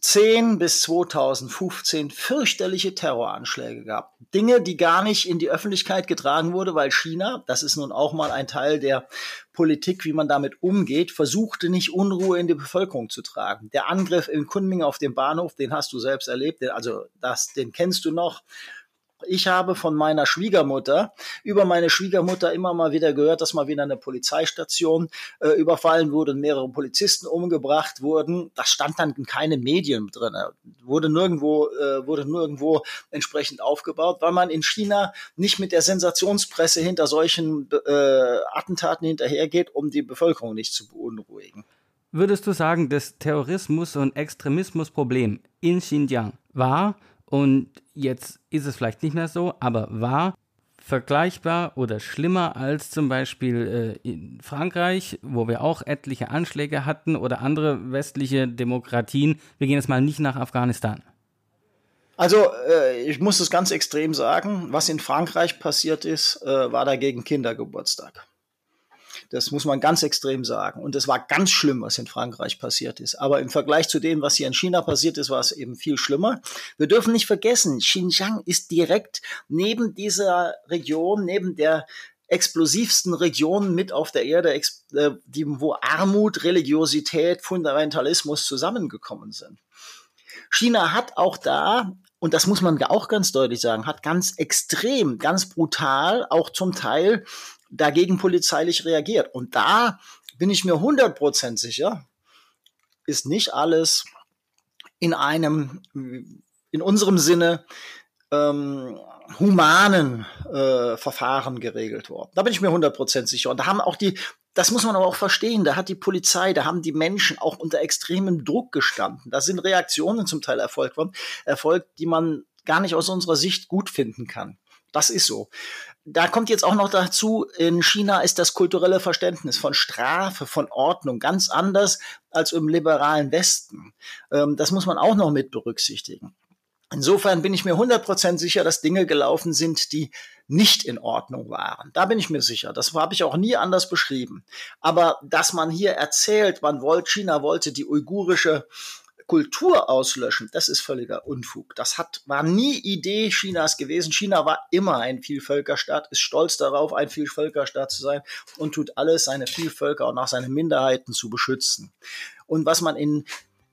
2010 bis 2015 fürchterliche Terroranschläge gehabt. Dinge, die gar nicht in die Öffentlichkeit getragen wurde, weil China, das ist nun auch mal ein Teil der Politik, wie man damit umgeht, versuchte nicht Unruhe in die Bevölkerung zu tragen. Der Angriff in Kunming auf den Bahnhof, den hast du selbst erlebt, also das, den kennst du noch ich habe von meiner Schwiegermutter über meine Schwiegermutter immer mal wieder gehört, dass mal wieder eine Polizeistation äh, überfallen wurde und mehrere Polizisten umgebracht wurden. Das stand dann in keinem Medien drin. Wurde nirgendwo, äh, wurde nirgendwo entsprechend aufgebaut, weil man in China nicht mit der Sensationspresse hinter solchen äh, Attentaten hinterhergeht, um die Bevölkerung nicht zu beunruhigen. Würdest du sagen, das Terrorismus- und Extremismusproblem in Xinjiang war und jetzt ist es vielleicht nicht mehr so, aber war vergleichbar oder schlimmer als zum Beispiel äh, in Frankreich, wo wir auch etliche Anschläge hatten oder andere westliche Demokratien. Wir gehen jetzt mal nicht nach Afghanistan. Also äh, ich muss es ganz extrem sagen, was in Frankreich passiert ist, äh, war dagegen Kindergeburtstag. Das muss man ganz extrem sagen. Und es war ganz schlimm, was in Frankreich passiert ist. Aber im Vergleich zu dem, was hier in China passiert ist, war es eben viel schlimmer. Wir dürfen nicht vergessen, Xinjiang ist direkt neben dieser Region, neben der explosivsten Regionen mit auf der Erde, äh, wo Armut, Religiosität, Fundamentalismus zusammengekommen sind. China hat auch da und das muss man auch ganz deutlich sagen, hat ganz extrem, ganz brutal, auch zum Teil dagegen polizeilich reagiert. Und da bin ich mir 100% sicher, ist nicht alles in einem, in unserem Sinne, ähm, humanen äh, Verfahren geregelt worden. Da bin ich mir 100% sicher. Und da haben auch die, das muss man aber auch verstehen, da hat die Polizei, da haben die Menschen auch unter extremem Druck gestanden. Da sind Reaktionen zum Teil erfolgt worden, erfolgt, die man gar nicht aus unserer Sicht gut finden kann. Das ist so da kommt jetzt auch noch dazu, in China ist das kulturelle Verständnis von Strafe, von Ordnung ganz anders als im liberalen Westen. Ähm, das muss man auch noch mit berücksichtigen. Insofern bin ich mir 100% sicher, dass Dinge gelaufen sind, die nicht in Ordnung waren. Da bin ich mir sicher. Das habe ich auch nie anders beschrieben. Aber dass man hier erzählt, man wollte, China wollte die uigurische Kultur auslöschen, das ist völliger Unfug. Das hat, war nie Idee Chinas gewesen. China war immer ein Vielvölkerstaat, ist stolz darauf, ein Vielvölkerstaat zu sein und tut alles, seine Vielvölker und auch seine Minderheiten zu beschützen. Und was man in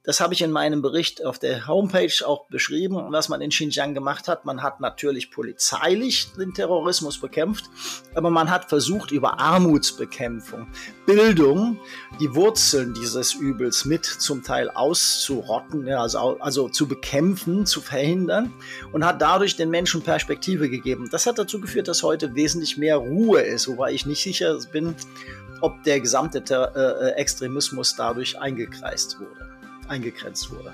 das habe ich in meinem Bericht auf der Homepage auch beschrieben, was man in Xinjiang gemacht hat. Man hat natürlich polizeilich den Terrorismus bekämpft, aber man hat versucht, über Armutsbekämpfung, Bildung, die Wurzeln dieses Übels mit zum Teil auszurotten, also, also zu bekämpfen, zu verhindern und hat dadurch den Menschen Perspektive gegeben. Das hat dazu geführt, dass heute wesentlich mehr Ruhe ist, wobei ich nicht sicher bin, ob der gesamte äh, äh, Extremismus dadurch eingekreist wurde eingegrenzt wurde.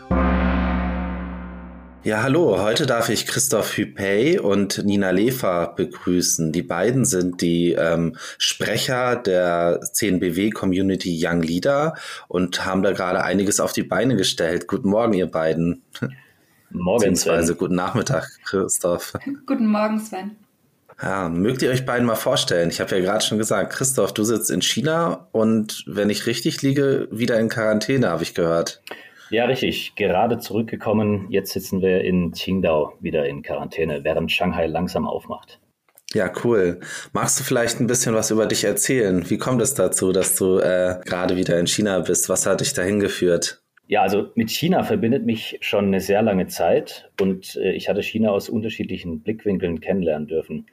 Ja, hallo. Heute darf ich Christoph Hüpey und Nina Lefer begrüßen. Die beiden sind die ähm, Sprecher der CNBW Community Young Leader und haben da gerade einiges auf die Beine gestellt. Guten Morgen, ihr beiden. Morgen, Beziehungsweise Sven. guten Nachmittag, Christoph. Guten Morgen, Sven. Ja, mögt ihr euch beiden mal vorstellen? Ich habe ja gerade schon gesagt, Christoph, du sitzt in China und wenn ich richtig liege, wieder in Quarantäne, habe ich gehört. Ja, richtig. Gerade zurückgekommen. Jetzt sitzen wir in Qingdao wieder in Quarantäne, während Shanghai langsam aufmacht. Ja, cool. Magst du vielleicht ein bisschen was über dich erzählen? Wie kommt es dazu, dass du äh, gerade wieder in China bist? Was hat dich dahin geführt? Ja, also mit China verbindet mich schon eine sehr lange Zeit und äh, ich hatte China aus unterschiedlichen Blickwinkeln kennenlernen dürfen.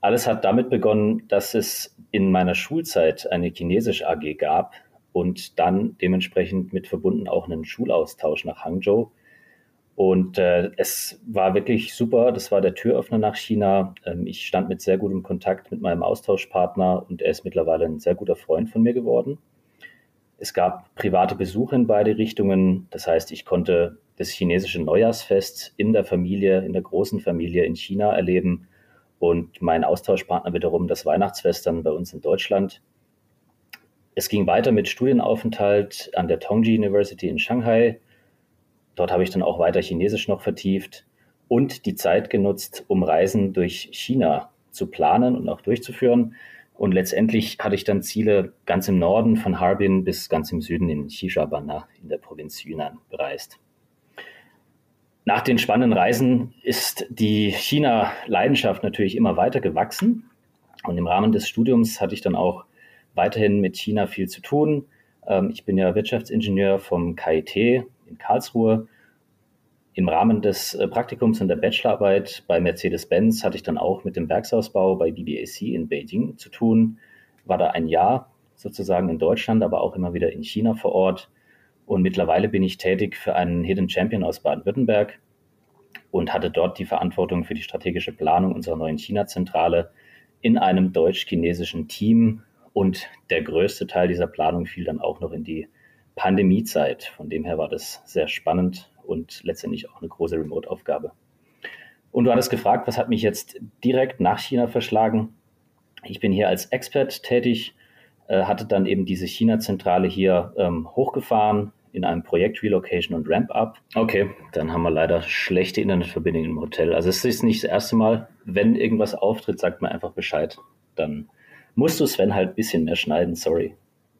Alles hat damit begonnen, dass es in meiner Schulzeit eine chinesische AG gab und dann dementsprechend mit verbunden auch einen Schulaustausch nach Hangzhou und äh, es war wirklich super. Das war der Türöffner nach China. Ähm, ich stand mit sehr gutem Kontakt mit meinem Austauschpartner und er ist mittlerweile ein sehr guter Freund von mir geworden. Es gab private Besuche in beide Richtungen. Das heißt, ich konnte das chinesische Neujahrsfest in der Familie, in der großen Familie in China erleben und mein Austauschpartner wiederum das Weihnachtsfest dann bei uns in Deutschland. Es ging weiter mit Studienaufenthalt an der Tongji University in Shanghai Dort habe ich dann auch weiter Chinesisch noch vertieft und die Zeit genutzt, um Reisen durch China zu planen und auch durchzuführen. Und letztendlich hatte ich dann Ziele ganz im Norden von Harbin bis ganz im Süden in Xishabana in der Provinz Yunnan bereist. Nach den spannenden Reisen ist die China-Leidenschaft natürlich immer weiter gewachsen. Und im Rahmen des Studiums hatte ich dann auch weiterhin mit China viel zu tun. Ähm, ich bin ja Wirtschaftsingenieur vom KIT in Karlsruhe. Im Rahmen des äh, Praktikums und der Bachelorarbeit bei Mercedes-Benz hatte ich dann auch mit dem Werksausbau bei BBAC in Beijing zu tun. War da ein Jahr sozusagen in Deutschland, aber auch immer wieder in China vor Ort. Und mittlerweile bin ich tätig für einen Hidden Champion aus Baden-Württemberg und hatte dort die Verantwortung für die strategische Planung unserer neuen China-Zentrale in einem deutsch-chinesischen Team. Und der größte Teil dieser Planung fiel dann auch noch in die Pandemiezeit. Von dem her war das sehr spannend und letztendlich auch eine große Remote-Aufgabe. Und du hattest gefragt, was hat mich jetzt direkt nach China verschlagen? Ich bin hier als Expert tätig, äh, hatte dann eben diese China-Zentrale hier ähm, hochgefahren in einem Projekt Relocation und Ramp-Up. Okay, dann haben wir leider schlechte Internetverbindungen im Hotel. Also es ist nicht das erste Mal, wenn irgendwas auftritt, sagt man einfach Bescheid. Dann musst du Sven halt ein bisschen mehr schneiden, sorry.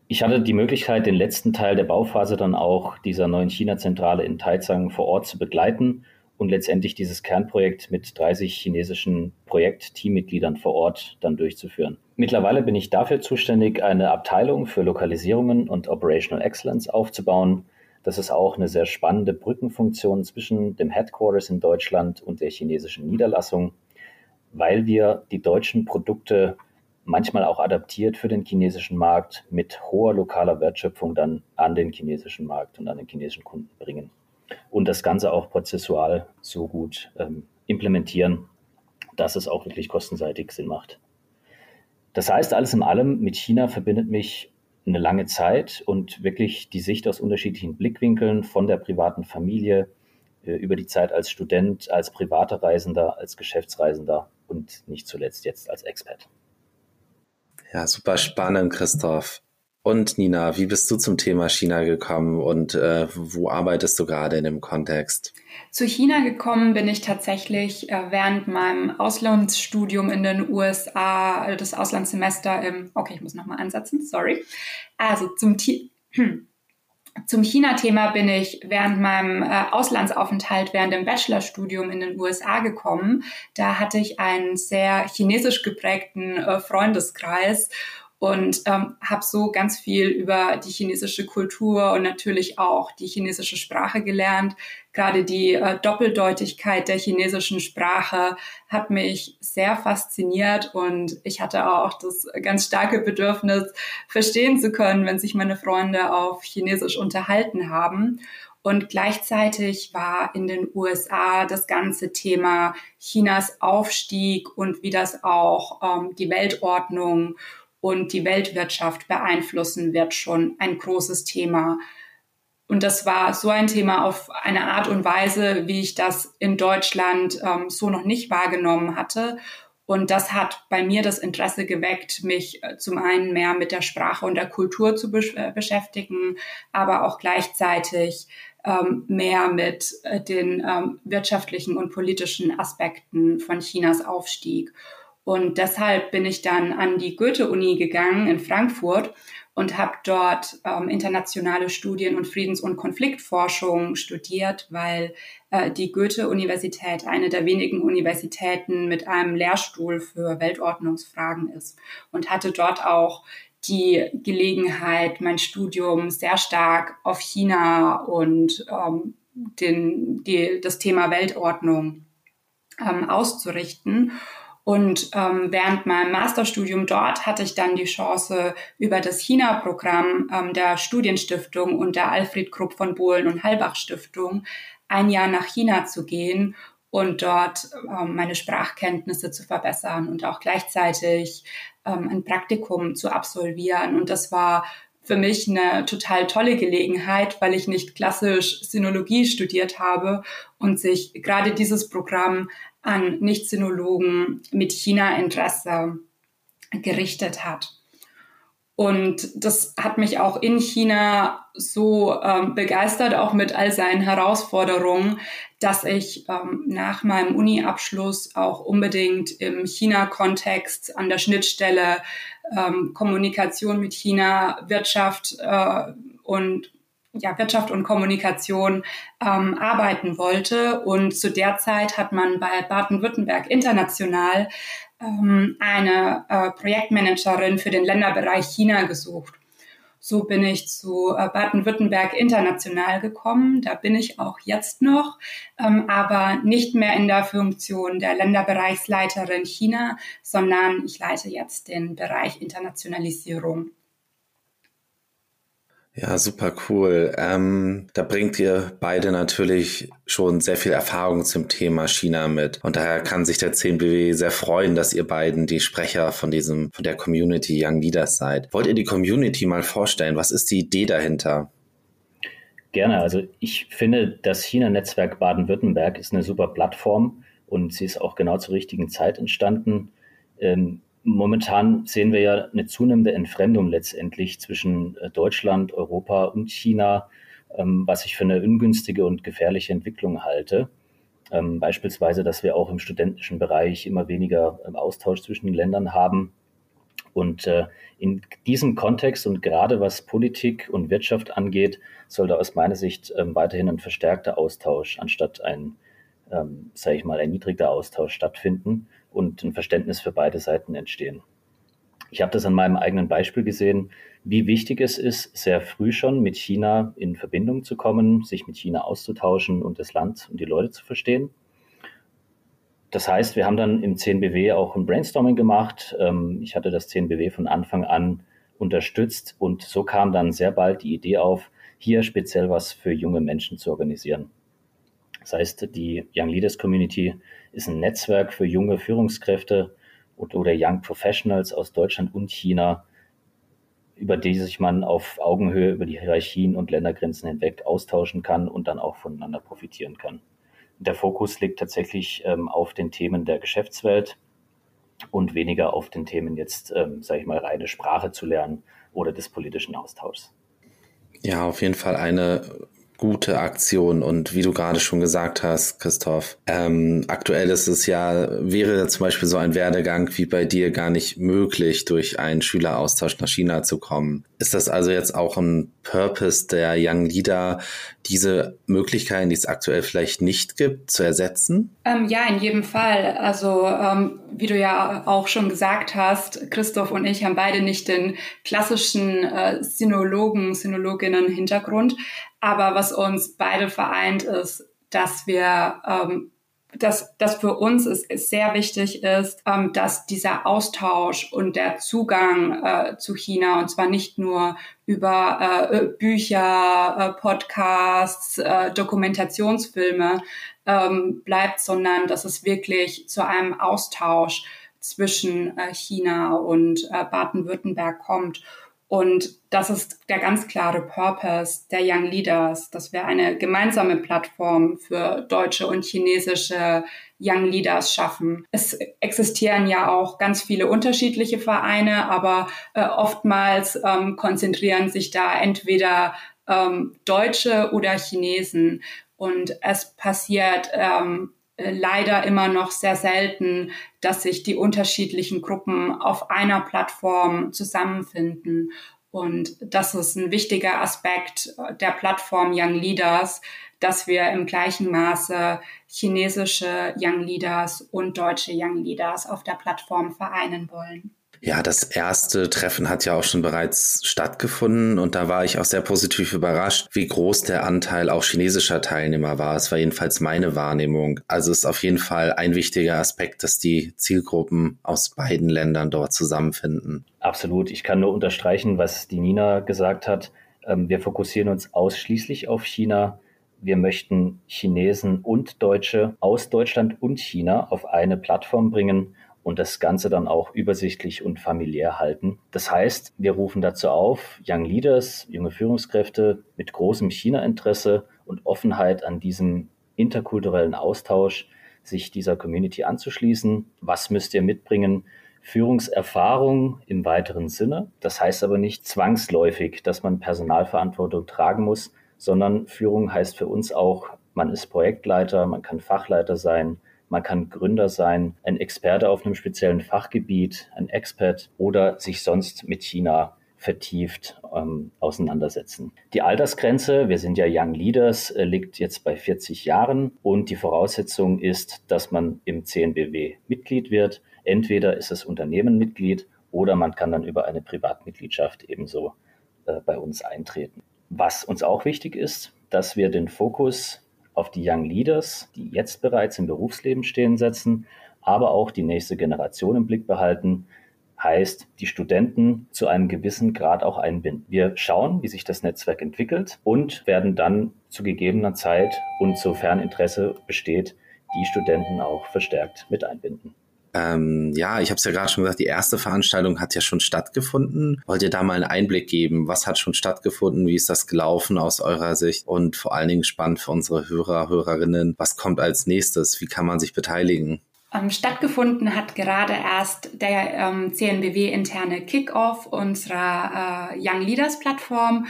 Ich hatte die Möglichkeit, den letzten Teil der Bauphase dann auch dieser neuen China-Zentrale in Taizang vor Ort zu begleiten und letztendlich dieses Kernprojekt mit 30 chinesischen Projekt-Teammitgliedern vor Ort dann durchzuführen. Mittlerweile bin ich dafür zuständig, eine Abteilung für Lokalisierungen und Operational Excellence aufzubauen. Das ist auch eine sehr spannende Brückenfunktion zwischen dem Headquarters in Deutschland und der chinesischen Niederlassung, weil wir die deutschen Produkte manchmal auch adaptiert für den chinesischen Markt mit hoher lokaler Wertschöpfung dann an den chinesischen Markt und an den chinesischen Kunden bringen. Und das Ganze auch prozessual so gut ähm, implementieren, dass es auch wirklich kostenseitig Sinn macht. Das heißt, alles in allem mit China verbindet mich eine lange Zeit und wirklich die Sicht aus unterschiedlichen Blickwinkeln von der privaten Familie äh, über die Zeit als Student, als privater Reisender, als Geschäftsreisender und nicht zuletzt jetzt als Expert. Ja, super spannend, Christoph. Und Nina, wie bist du zum Thema China gekommen und äh, wo arbeitest du gerade in dem Kontext? Zu China gekommen bin ich tatsächlich äh, während meinem Auslandsstudium in den USA, äh, das Auslandssemester im, okay, ich muss nochmal ansetzen, sorry. Also zum, hm. [clears throat] Zum China-Thema bin ich während meinem äh, Auslandsaufenthalt, während dem Bachelorstudium in den USA gekommen. Da hatte ich einen sehr chinesisch geprägten äh, Freundeskreis und ähm, habe so ganz viel über die chinesische Kultur und natürlich auch die chinesische Sprache gelernt. Gerade die äh, Doppeldeutigkeit der chinesischen Sprache hat mich sehr fasziniert und ich hatte auch das ganz starke Bedürfnis, verstehen zu können, wenn sich meine Freunde auf Chinesisch unterhalten haben. Und gleichzeitig war in den USA das ganze Thema Chinas Aufstieg und wie das auch ähm, die Weltordnung und die Weltwirtschaft beeinflussen wird schon ein großes Thema. Und das war so ein Thema auf eine Art und Weise, wie ich das in Deutschland ähm, so noch nicht wahrgenommen hatte. Und das hat bei mir das Interesse geweckt, mich äh, zum einen mehr mit der Sprache und der Kultur zu besch äh, beschäftigen, aber auch gleichzeitig ähm, mehr mit äh, den ähm, wirtschaftlichen und politischen Aspekten von Chinas Aufstieg. Und deshalb bin ich dann an die Goethe-Uni gegangen in Frankfurt und habe dort ähm, internationale Studien und Friedens- und Konfliktforschung studiert, weil äh, die Goethe-Universität eine der wenigen Universitäten mit einem Lehrstuhl für Weltordnungsfragen ist und hatte dort auch die Gelegenheit, mein Studium sehr stark auf China und ähm, den, die, das Thema Weltordnung ähm, auszurichten. Und ähm, während meinem Masterstudium dort hatte ich dann die Chance, über das China-Programm ähm, der Studienstiftung und der Alfred Krupp von Bohlen und Halbach Stiftung ein Jahr nach China zu gehen und dort ähm, meine Sprachkenntnisse zu verbessern und auch gleichzeitig ähm, ein Praktikum zu absolvieren. Und das war für mich eine total tolle Gelegenheit, weil ich nicht klassisch Sinologie studiert habe und sich gerade dieses Programm an Nicht-Sinologen mit China-Interesse gerichtet hat. Und das hat mich auch in China so ähm, begeistert, auch mit all seinen Herausforderungen, dass ich ähm, nach meinem Uni-Abschluss auch unbedingt im China-Kontext an der Schnittstelle ähm, Kommunikation mit China, Wirtschaft äh, und ja, Wirtschaft und Kommunikation ähm, arbeiten wollte. Und zu der Zeit hat man bei Baden-Württemberg international ähm, eine äh, Projektmanagerin für den Länderbereich China gesucht. So bin ich zu äh, Baden-Württemberg international gekommen. Da bin ich auch jetzt noch, ähm, aber nicht mehr in der Funktion der Länderbereichsleiterin China, sondern ich leite jetzt den Bereich Internationalisierung. Ja, super cool. Ähm, da bringt ihr beide natürlich schon sehr viel Erfahrung zum Thema China mit. Und daher kann sich der 10BW sehr freuen, dass ihr beiden die Sprecher von diesem, von der Community Young Leaders seid. Wollt ihr die Community mal vorstellen? Was ist die Idee dahinter? Gerne. Also ich finde, das China-Netzwerk Baden-Württemberg ist eine super Plattform und sie ist auch genau zur richtigen Zeit entstanden. Ähm, Momentan sehen wir ja eine zunehmende Entfremdung letztendlich zwischen äh, Deutschland, Europa und China, ähm, was ich für eine ungünstige und gefährliche Entwicklung halte. Ähm, beispielsweise, dass wir auch im studentischen Bereich immer weniger ähm, Austausch zwischen den Ländern haben. Und äh, in diesem Kontext und gerade was Politik und Wirtschaft angeht, sollte aus meiner Sicht weiterhin ein verstärkter Austausch anstatt ein, ähm, sage ich mal, ein niedriger Austausch stattfinden und ein Verständnis für beide Seiten entstehen. Ich habe das an meinem eigenen Beispiel gesehen, wie wichtig es ist, sehr früh schon mit China in Verbindung zu kommen, sich mit China auszutauschen und das Land und die Leute zu verstehen. Das heißt, wir haben dann im 10BW auch ein Brainstorming gemacht. Ähm, ich hatte das 10BW von Anfang an unterstützt und so kam dann sehr bald die Idee auf, hier speziell was für junge Menschen zu organisieren. Das heißt, die Young Leaders Community ist ein Netzwerk für junge Führungskräfte oder Young Professionals aus Deutschland und China, über die sich man auf Augenhöhe über die Hierarchien und Ländergrenzen hinweg austauschen kann und dann auch voneinander profitieren kann. Der Fokus liegt tatsächlich ähm, auf den Themen der Geschäftswelt und weniger auf den Themen jetzt, ähm, sage ich mal, reine Sprache zu lernen oder des politischen Austauschs. Ja, auf jeden Fall eine gute Aktion und wie du gerade schon gesagt hast, Christoph, ähm, aktuell ist es ja, wäre zum Beispiel so ein Werdegang wie bei dir gar nicht möglich, durch einen Schüleraustausch nach China zu kommen. Ist das also jetzt auch ein Purpose der Young Leader, diese Möglichkeiten, die es aktuell vielleicht nicht gibt, zu ersetzen? Ähm, ja, in jedem Fall. Also ähm, wie du ja auch schon gesagt hast, Christoph und ich haben beide nicht den klassischen äh, Sinologen, Sinologinnen Hintergrund. Aber was uns beide vereint, ist, dass wir ähm, dass, dass für uns es, es sehr wichtig ist, ähm, dass dieser Austausch und der Zugang äh, zu China, und zwar nicht nur über äh, Bücher, äh, Podcasts, äh, Dokumentationsfilme ähm, bleibt, sondern dass es wirklich zu einem Austausch zwischen äh, China und äh, Baden-Württemberg kommt. Und das ist der ganz klare Purpose der Young Leaders, dass wir eine gemeinsame Plattform für deutsche und chinesische Young Leaders schaffen. Es existieren ja auch ganz viele unterschiedliche Vereine, aber äh, oftmals ähm, konzentrieren sich da entweder ähm, Deutsche oder Chinesen. Und es passiert ähm, leider immer noch sehr selten, dass sich die unterschiedlichen Gruppen auf einer Plattform zusammenfinden. Und das ist ein wichtiger Aspekt der Plattform Young Leaders, dass wir im gleichen Maße chinesische Young Leaders und deutsche Young Leaders auf der Plattform vereinen wollen. Ja, das erste Treffen hat ja auch schon bereits stattgefunden und da war ich auch sehr positiv überrascht, wie groß der Anteil auch chinesischer Teilnehmer war. Es war jedenfalls meine Wahrnehmung. Also es ist auf jeden Fall ein wichtiger Aspekt, dass die Zielgruppen aus beiden Ländern dort zusammenfinden. Absolut. Ich kann nur unterstreichen, was die Nina gesagt hat. Ähm, wir fokussieren uns ausschließlich auf China. Wir möchten Chinesen und Deutsche aus Deutschland und China auf eine Plattform bringen und das Ganze dann auch übersichtlich und familiär halten. Das heißt, wir rufen dazu auf, Young Leaders, junge Führungskräfte mit großem China-Interesse und Offenheit an diesem interkulturellen Austausch, sich dieser Community anzuschließen. Was müsst ihr mitbringen? Führungserfahrung im weiteren Sinne. Das heißt aber nicht zwangsläufig, dass man Personalverantwortung tragen muss, sondern Führung heißt für uns auch, man ist Projektleiter, man kann Fachleiter sein, man kann Gründer sein, ein Experte auf einem speziellen Fachgebiet, ein Expert oder sich sonst mit China vertieft ähm, auseinandersetzen. Die Altersgrenze, wir sind ja Young Leaders, äh, liegt jetzt bei 40 Jahren und die Voraussetzung ist, dass man im CNBW Mitglied wird. Entweder ist das Unternehmen Mitglied oder man kann dann über eine Privatmitgliedschaft ebenso äh, bei uns eintreten. Was uns auch wichtig ist, dass wir den Fokus auf die Young Leaders, die jetzt bereits im Berufsleben stehen, setzen, aber auch die nächste Generation im Blick behalten, heißt die Studenten zu einem gewissen Grad auch einbinden. Wir schauen, wie sich das Netzwerk entwickelt und werden dann zu gegebener Zeit und sofern Interesse besteht, die Studenten auch verstärkt mit einbinden. Ähm, ja, ich habe es ja gerade schon gesagt, die erste Veranstaltung hat ja schon stattgefunden. Wollt ihr da mal einen Einblick geben? Was hat schon stattgefunden? Wie ist das gelaufen aus eurer Sicht? Und vor allen Dingen spannend für unsere Hörer, Hörerinnen, was kommt als nächstes? Wie kann man sich beteiligen? Ähm, stattgefunden hat gerade erst der ähm, CNBW-interne Kickoff unserer äh, Young Leaders Plattform.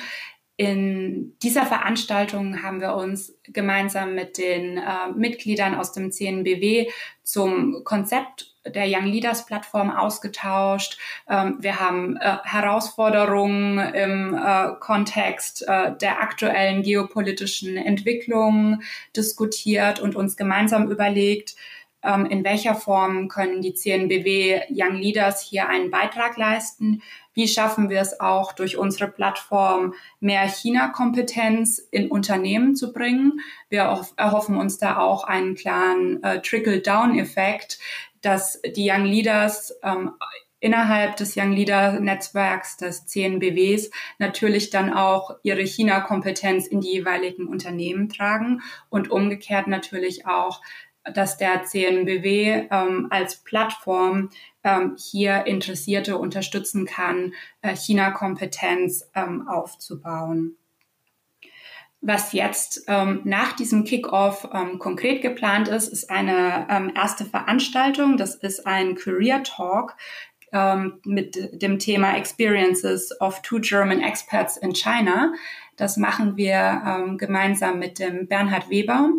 In dieser Veranstaltung haben wir uns gemeinsam mit den äh, Mitgliedern aus dem CNBW zum Konzept der Young Leaders Plattform ausgetauscht. Ähm, wir haben äh, Herausforderungen im äh, Kontext äh, der aktuellen geopolitischen Entwicklung diskutiert und uns gemeinsam überlegt, ähm, in welcher Form können die CNBW Young Leaders hier einen Beitrag leisten? Wie schaffen wir es auch durch unsere Plattform mehr China-Kompetenz in Unternehmen zu bringen? Wir erhoffen uns da auch einen klaren äh, Trickle-Down-Effekt, dass die Young Leaders ähm, innerhalb des Young Leader Netzwerks des CNBWs natürlich dann auch ihre China-Kompetenz in die jeweiligen Unternehmen tragen und umgekehrt natürlich auch, dass der CNBW ähm, als Plattform ähm, hier Interessierte unterstützen kann, äh, China-Kompetenz ähm, aufzubauen. Was jetzt ähm, nach diesem Kickoff ähm, konkret geplant ist, ist eine ähm, erste Veranstaltung. Das ist ein Career Talk ähm, mit dem Thema Experiences of Two German Experts in China. Das machen wir ähm, gemeinsam mit dem Bernhard Weber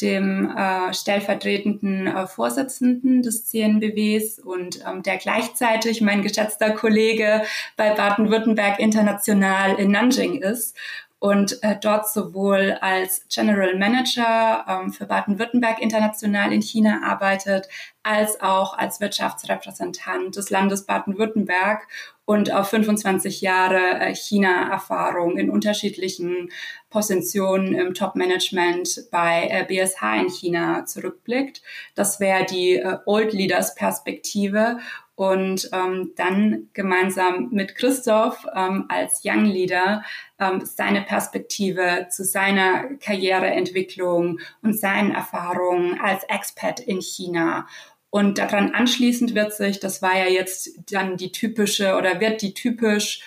dem äh, stellvertretenden äh, Vorsitzenden des CNBWs und ähm, der gleichzeitig mein geschätzter Kollege bei Baden-Württemberg International in Nanjing ist und äh, dort sowohl als General Manager ähm, für Baden-Württemberg International in China arbeitet, als auch als Wirtschaftsrepräsentant des Landes Baden-Württemberg und auf 25 Jahre äh, China-Erfahrung in unterschiedlichen Positionen im Top-Management bei äh, BSH in China zurückblickt. Das wäre die äh, Old Leaders-Perspektive und ähm, dann gemeinsam mit Christoph ähm, als Young Leader ähm, seine Perspektive zu seiner Karriereentwicklung und seinen Erfahrungen als Expat in China. Und daran anschließend wird sich, das war ja jetzt dann die typische oder wird die typisch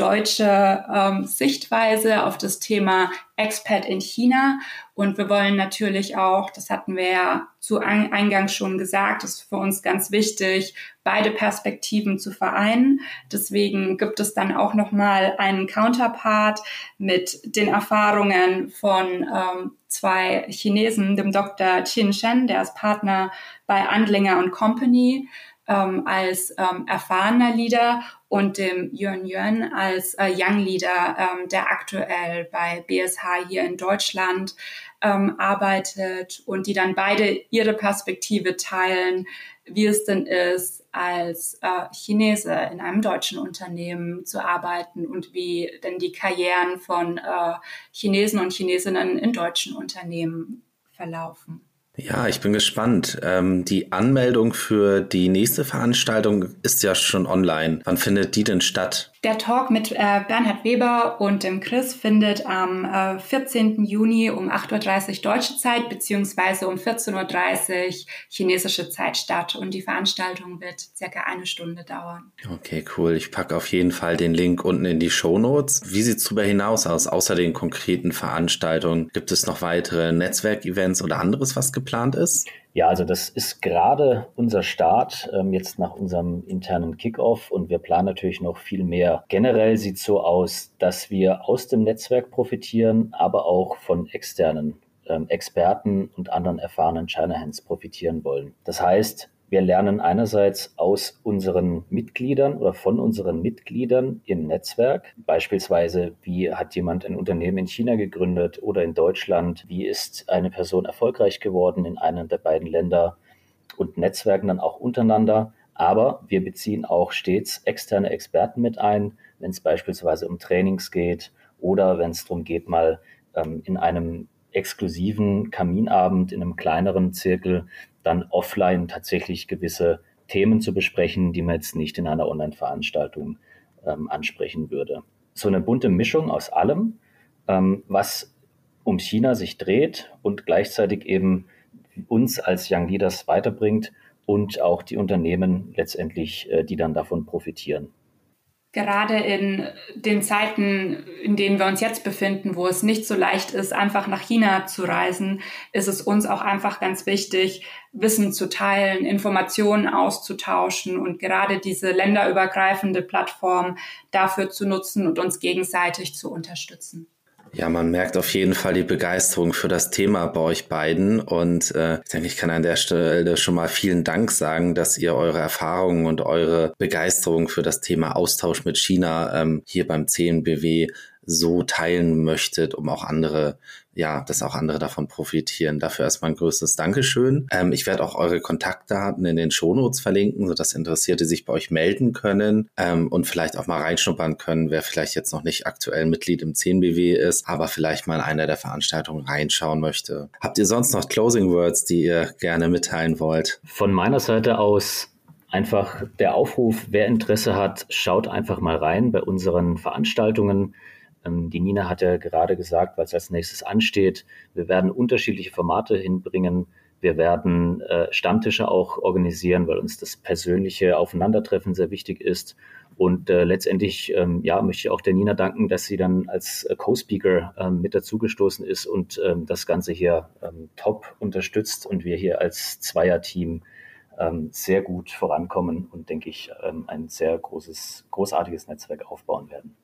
deutsche ähm, Sichtweise auf das Thema Expat in China. Und wir wollen natürlich auch, das hatten wir ja zu Eingang schon gesagt, ist für uns ganz wichtig, beide Perspektiven zu vereinen. Deswegen gibt es dann auch nochmal einen Counterpart mit den Erfahrungen von ähm, zwei Chinesen, dem Dr. Qin Shen, der ist Partner bei Andlinger Company ähm, als ähm, erfahrener Leader und dem Yuan Yuan als äh, Young Leader, ähm, der aktuell bei BSH hier in Deutschland ähm, arbeitet und die dann beide ihre Perspektive teilen, wie es denn ist, als äh, Chinese in einem deutschen Unternehmen zu arbeiten und wie denn die Karrieren von äh, Chinesen und Chinesinnen in deutschen Unternehmen verlaufen. Ja, ich bin gespannt. Ähm, die Anmeldung für die nächste Veranstaltung ist ja schon online. Wann findet die denn statt? Der Talk mit äh, Bernhard Weber und dem Chris findet am äh, 14. Juni um 8.30 Uhr deutsche Zeit beziehungsweise um 14.30 Uhr chinesische Zeit statt und die Veranstaltung wird circa eine Stunde dauern. Okay, cool. Ich packe auf jeden Fall den Link unten in die Show Notes. Wie sieht es darüber hinaus aus? Außer den konkreten Veranstaltungen gibt es noch weitere Netzwerkevents oder anderes, was geplant ist? Ja, also das ist gerade unser Start ähm, jetzt nach unserem internen Kickoff und wir planen natürlich noch viel mehr. Generell sieht es so aus, dass wir aus dem Netzwerk profitieren, aber auch von externen ähm, Experten und anderen erfahrenen China Hands profitieren wollen. Das heißt, wir lernen einerseits aus unseren Mitgliedern oder von unseren Mitgliedern im Netzwerk. Beispielsweise, wie hat jemand ein Unternehmen in China gegründet oder in Deutschland? Wie ist eine Person erfolgreich geworden in einem der beiden Länder? Und Netzwerken dann auch untereinander. Aber wir beziehen auch stets externe Experten mit ein, wenn es beispielsweise um Trainings geht oder wenn es darum geht, mal ähm, in einem exklusiven Kaminabend in einem kleineren Zirkel dann offline tatsächlich gewisse Themen zu besprechen, die man jetzt nicht in einer Online-Veranstaltung ähm, ansprechen würde. So eine bunte Mischung aus allem, ähm, was um China sich dreht und gleichzeitig eben uns als Young Leaders weiterbringt und auch die Unternehmen letztendlich, äh, die dann davon profitieren gerade in den Zeiten, in denen wir uns jetzt befinden, wo es nicht so leicht ist, einfach nach China zu reisen, ist es uns auch einfach ganz wichtig, Wissen zu teilen, Informationen auszutauschen und gerade diese länderübergreifende Plattform dafür zu nutzen und uns gegenseitig zu unterstützen. Ja, man merkt auf jeden Fall die Begeisterung für das Thema bei euch beiden. Und äh, ich denke, ich kann an der Stelle schon mal vielen Dank sagen, dass ihr eure Erfahrungen und eure Begeisterung für das Thema Austausch mit China ähm, hier beim CNBW so teilen möchtet, um auch andere ja, dass auch andere davon profitieren. Dafür erstmal ein größtes Dankeschön. Ähm, ich werde auch eure Kontaktdaten in den Shownotes verlinken, sodass Interessierte sich bei euch melden können ähm, und vielleicht auch mal reinschnuppern können, wer vielleicht jetzt noch nicht aktuell Mitglied im 10BW ist, aber vielleicht mal in einer der Veranstaltungen reinschauen möchte. Habt ihr sonst noch Closing Words, die ihr gerne mitteilen wollt? Von meiner Seite aus einfach der Aufruf, wer Interesse hat, schaut einfach mal rein bei unseren Veranstaltungen. Ähm, die Nina hat ja gerade gesagt, was als nächstes ansteht. Wir werden unterschiedliche Formate hinbringen. Wir werden äh, Stammtische auch organisieren, weil uns das persönliche Aufeinandertreffen sehr wichtig ist. Und äh, letztendlich ähm, ja, möchte ich auch der Nina danken, dass sie dann als äh, Co-Speaker ähm, mit dazugestoßen ist und ähm, das Ganze hier ähm, top unterstützt und wir hier als Zweierteam ähm, sehr gut vorankommen und denke ich ein sehr großes, großartiges Netzwerk aufbauen werden.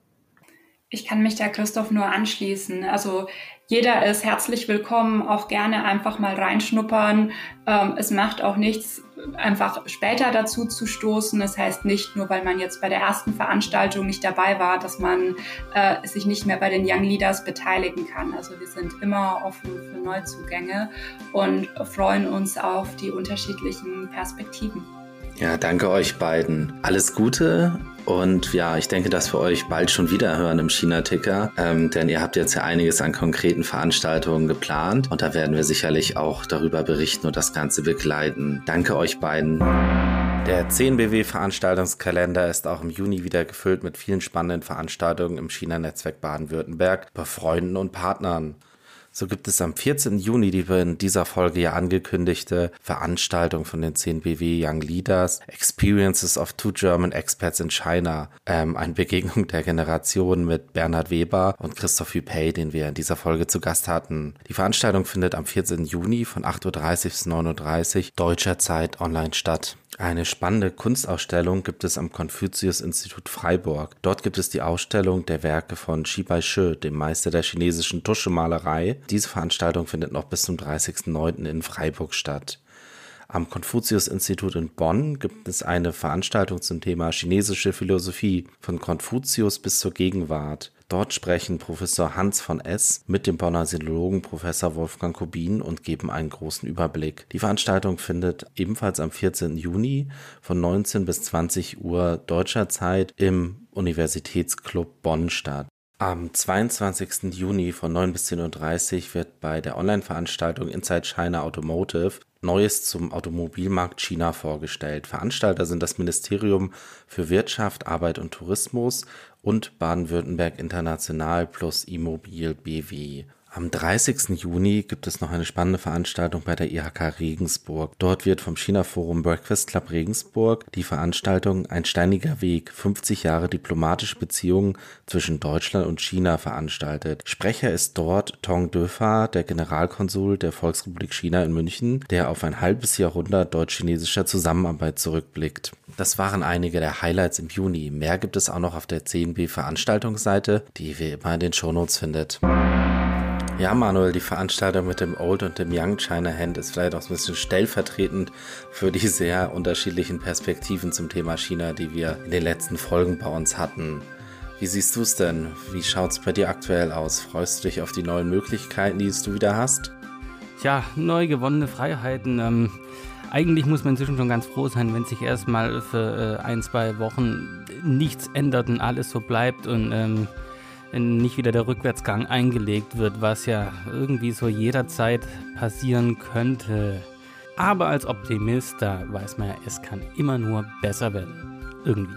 Ich kann mich da Christoph nur anschließen. Also jeder ist herzlich willkommen, auch gerne einfach mal reinschnuppern. Ähm, es macht auch nichts, einfach später dazu zu stoßen. Das heißt nicht nur, weil man jetzt bei der ersten Veranstaltung nicht dabei war, dass man äh, sich nicht mehr bei den Young Leaders beteiligen kann. Also wir sind immer offen für Neuzugänge und freuen uns auf die unterschiedlichen Perspektiven. Ja, danke euch beiden. Alles Gute und ja, ich denke, dass wir euch bald schon wieder hören im China-Ticker, ähm, denn ihr habt jetzt ja einiges an konkreten Veranstaltungen geplant und da werden wir sicherlich auch darüber berichten und das Ganze begleiten. Danke euch beiden. Der 10BW Veranstaltungskalender ist auch im Juni wieder gefüllt mit vielen spannenden Veranstaltungen im China-Netzwerk Baden-Württemberg bei Freunden und Partnern. So gibt es am 14. Juni die in dieser Folge ja angekündigte Veranstaltung von den 10 BW Young Leaders, Experiences of Two German Experts in China, ähm, eine Begegnung der Generation mit Bernhard Weber und Christoph Hupey, den wir in dieser Folge zu Gast hatten. Die Veranstaltung findet am 14. Juni von 8.30 bis 9.30 Uhr deutscher Zeit online statt. Eine spannende Kunstausstellung gibt es am Konfuzius-Institut Freiburg. Dort gibt es die Ausstellung der Werke von Shi Bai-she, dem Meister der chinesischen Tuschemalerei. Diese Veranstaltung findet noch bis zum 30.09. in Freiburg statt. Am Konfuzius-Institut in Bonn gibt es eine Veranstaltung zum Thema chinesische Philosophie von Konfuzius bis zur Gegenwart. Dort sprechen Professor Hans von S. mit dem Bonner Sinologen Professor Wolfgang Kubin und geben einen großen Überblick. Die Veranstaltung findet ebenfalls am 14. Juni von 19 bis 20 Uhr deutscher Zeit im Universitätsclub Bonn statt. Am 22. Juni von 9 bis 10.30 Uhr wird bei der Online-Veranstaltung Inside China Automotive Neues zum Automobilmarkt China vorgestellt. Veranstalter sind das Ministerium für Wirtschaft, Arbeit und Tourismus und Baden-Württemberg International plus Immobil BW. Am 30. Juni gibt es noch eine spannende Veranstaltung bei der IHK Regensburg. Dort wird vom China Forum Breakfast Club Regensburg die Veranstaltung Ein steiniger Weg, 50 Jahre diplomatische Beziehungen zwischen Deutschland und China veranstaltet. Sprecher ist dort Tong Döfa, der Generalkonsul der Volksrepublik China in München, der auf ein halbes Jahrhundert deutsch-chinesischer Zusammenarbeit zurückblickt. Das waren einige der Highlights im Juni. Mehr gibt es auch noch auf der CNB Veranstaltungsseite, die ihr immer in den Shownotes findet. Ja, Manuel, die Veranstaltung mit dem Old und dem Young China Hand ist vielleicht auch ein bisschen stellvertretend für die sehr unterschiedlichen Perspektiven zum Thema China, die wir in den letzten Folgen bei uns hatten. Wie siehst du es denn? Wie schaut es bei dir aktuell aus? Freust du dich auf die neuen Möglichkeiten, die du wieder hast? Tja, neu gewonnene Freiheiten. Ähm, eigentlich muss man inzwischen schon ganz froh sein, wenn sich erstmal für äh, ein, zwei Wochen nichts ändert und alles so bleibt und ähm, nicht wieder der Rückwärtsgang eingelegt wird, was ja irgendwie so jederzeit passieren könnte. Aber als Optimist, da weiß man ja, es kann immer nur besser werden. Irgendwie.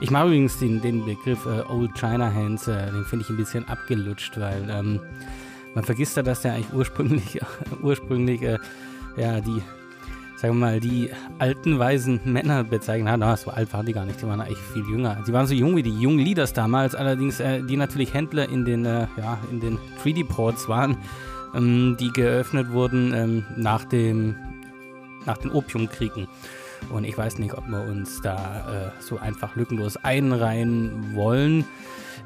Ich mag übrigens den, den Begriff äh, Old China Hands, äh, den finde ich ein bisschen abgelutscht, weil ähm, man vergisst ja, dass der eigentlich ursprünglich, [laughs] ursprünglich äh, ja, die sagen wir mal, die alten, weisen Männer bezeichnen hat. Ah, so alt waren die gar nicht, die waren eigentlich viel jünger. Sie waren so jung wie die jungen Leaders damals, allerdings, äh, die natürlich Händler in den, äh, ja, in den Treaty Ports waren, ähm, die geöffnet wurden ähm, nach, dem, nach den Opiumkriegen. Und ich weiß nicht, ob wir uns da äh, so einfach lückenlos einreihen wollen.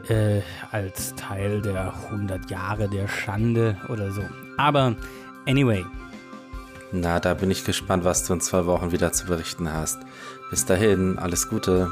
Äh, als Teil der 100 Jahre der Schande oder so. Aber anyway, na, da bin ich gespannt, was du in zwei Wochen wieder zu berichten hast. Bis dahin, alles Gute.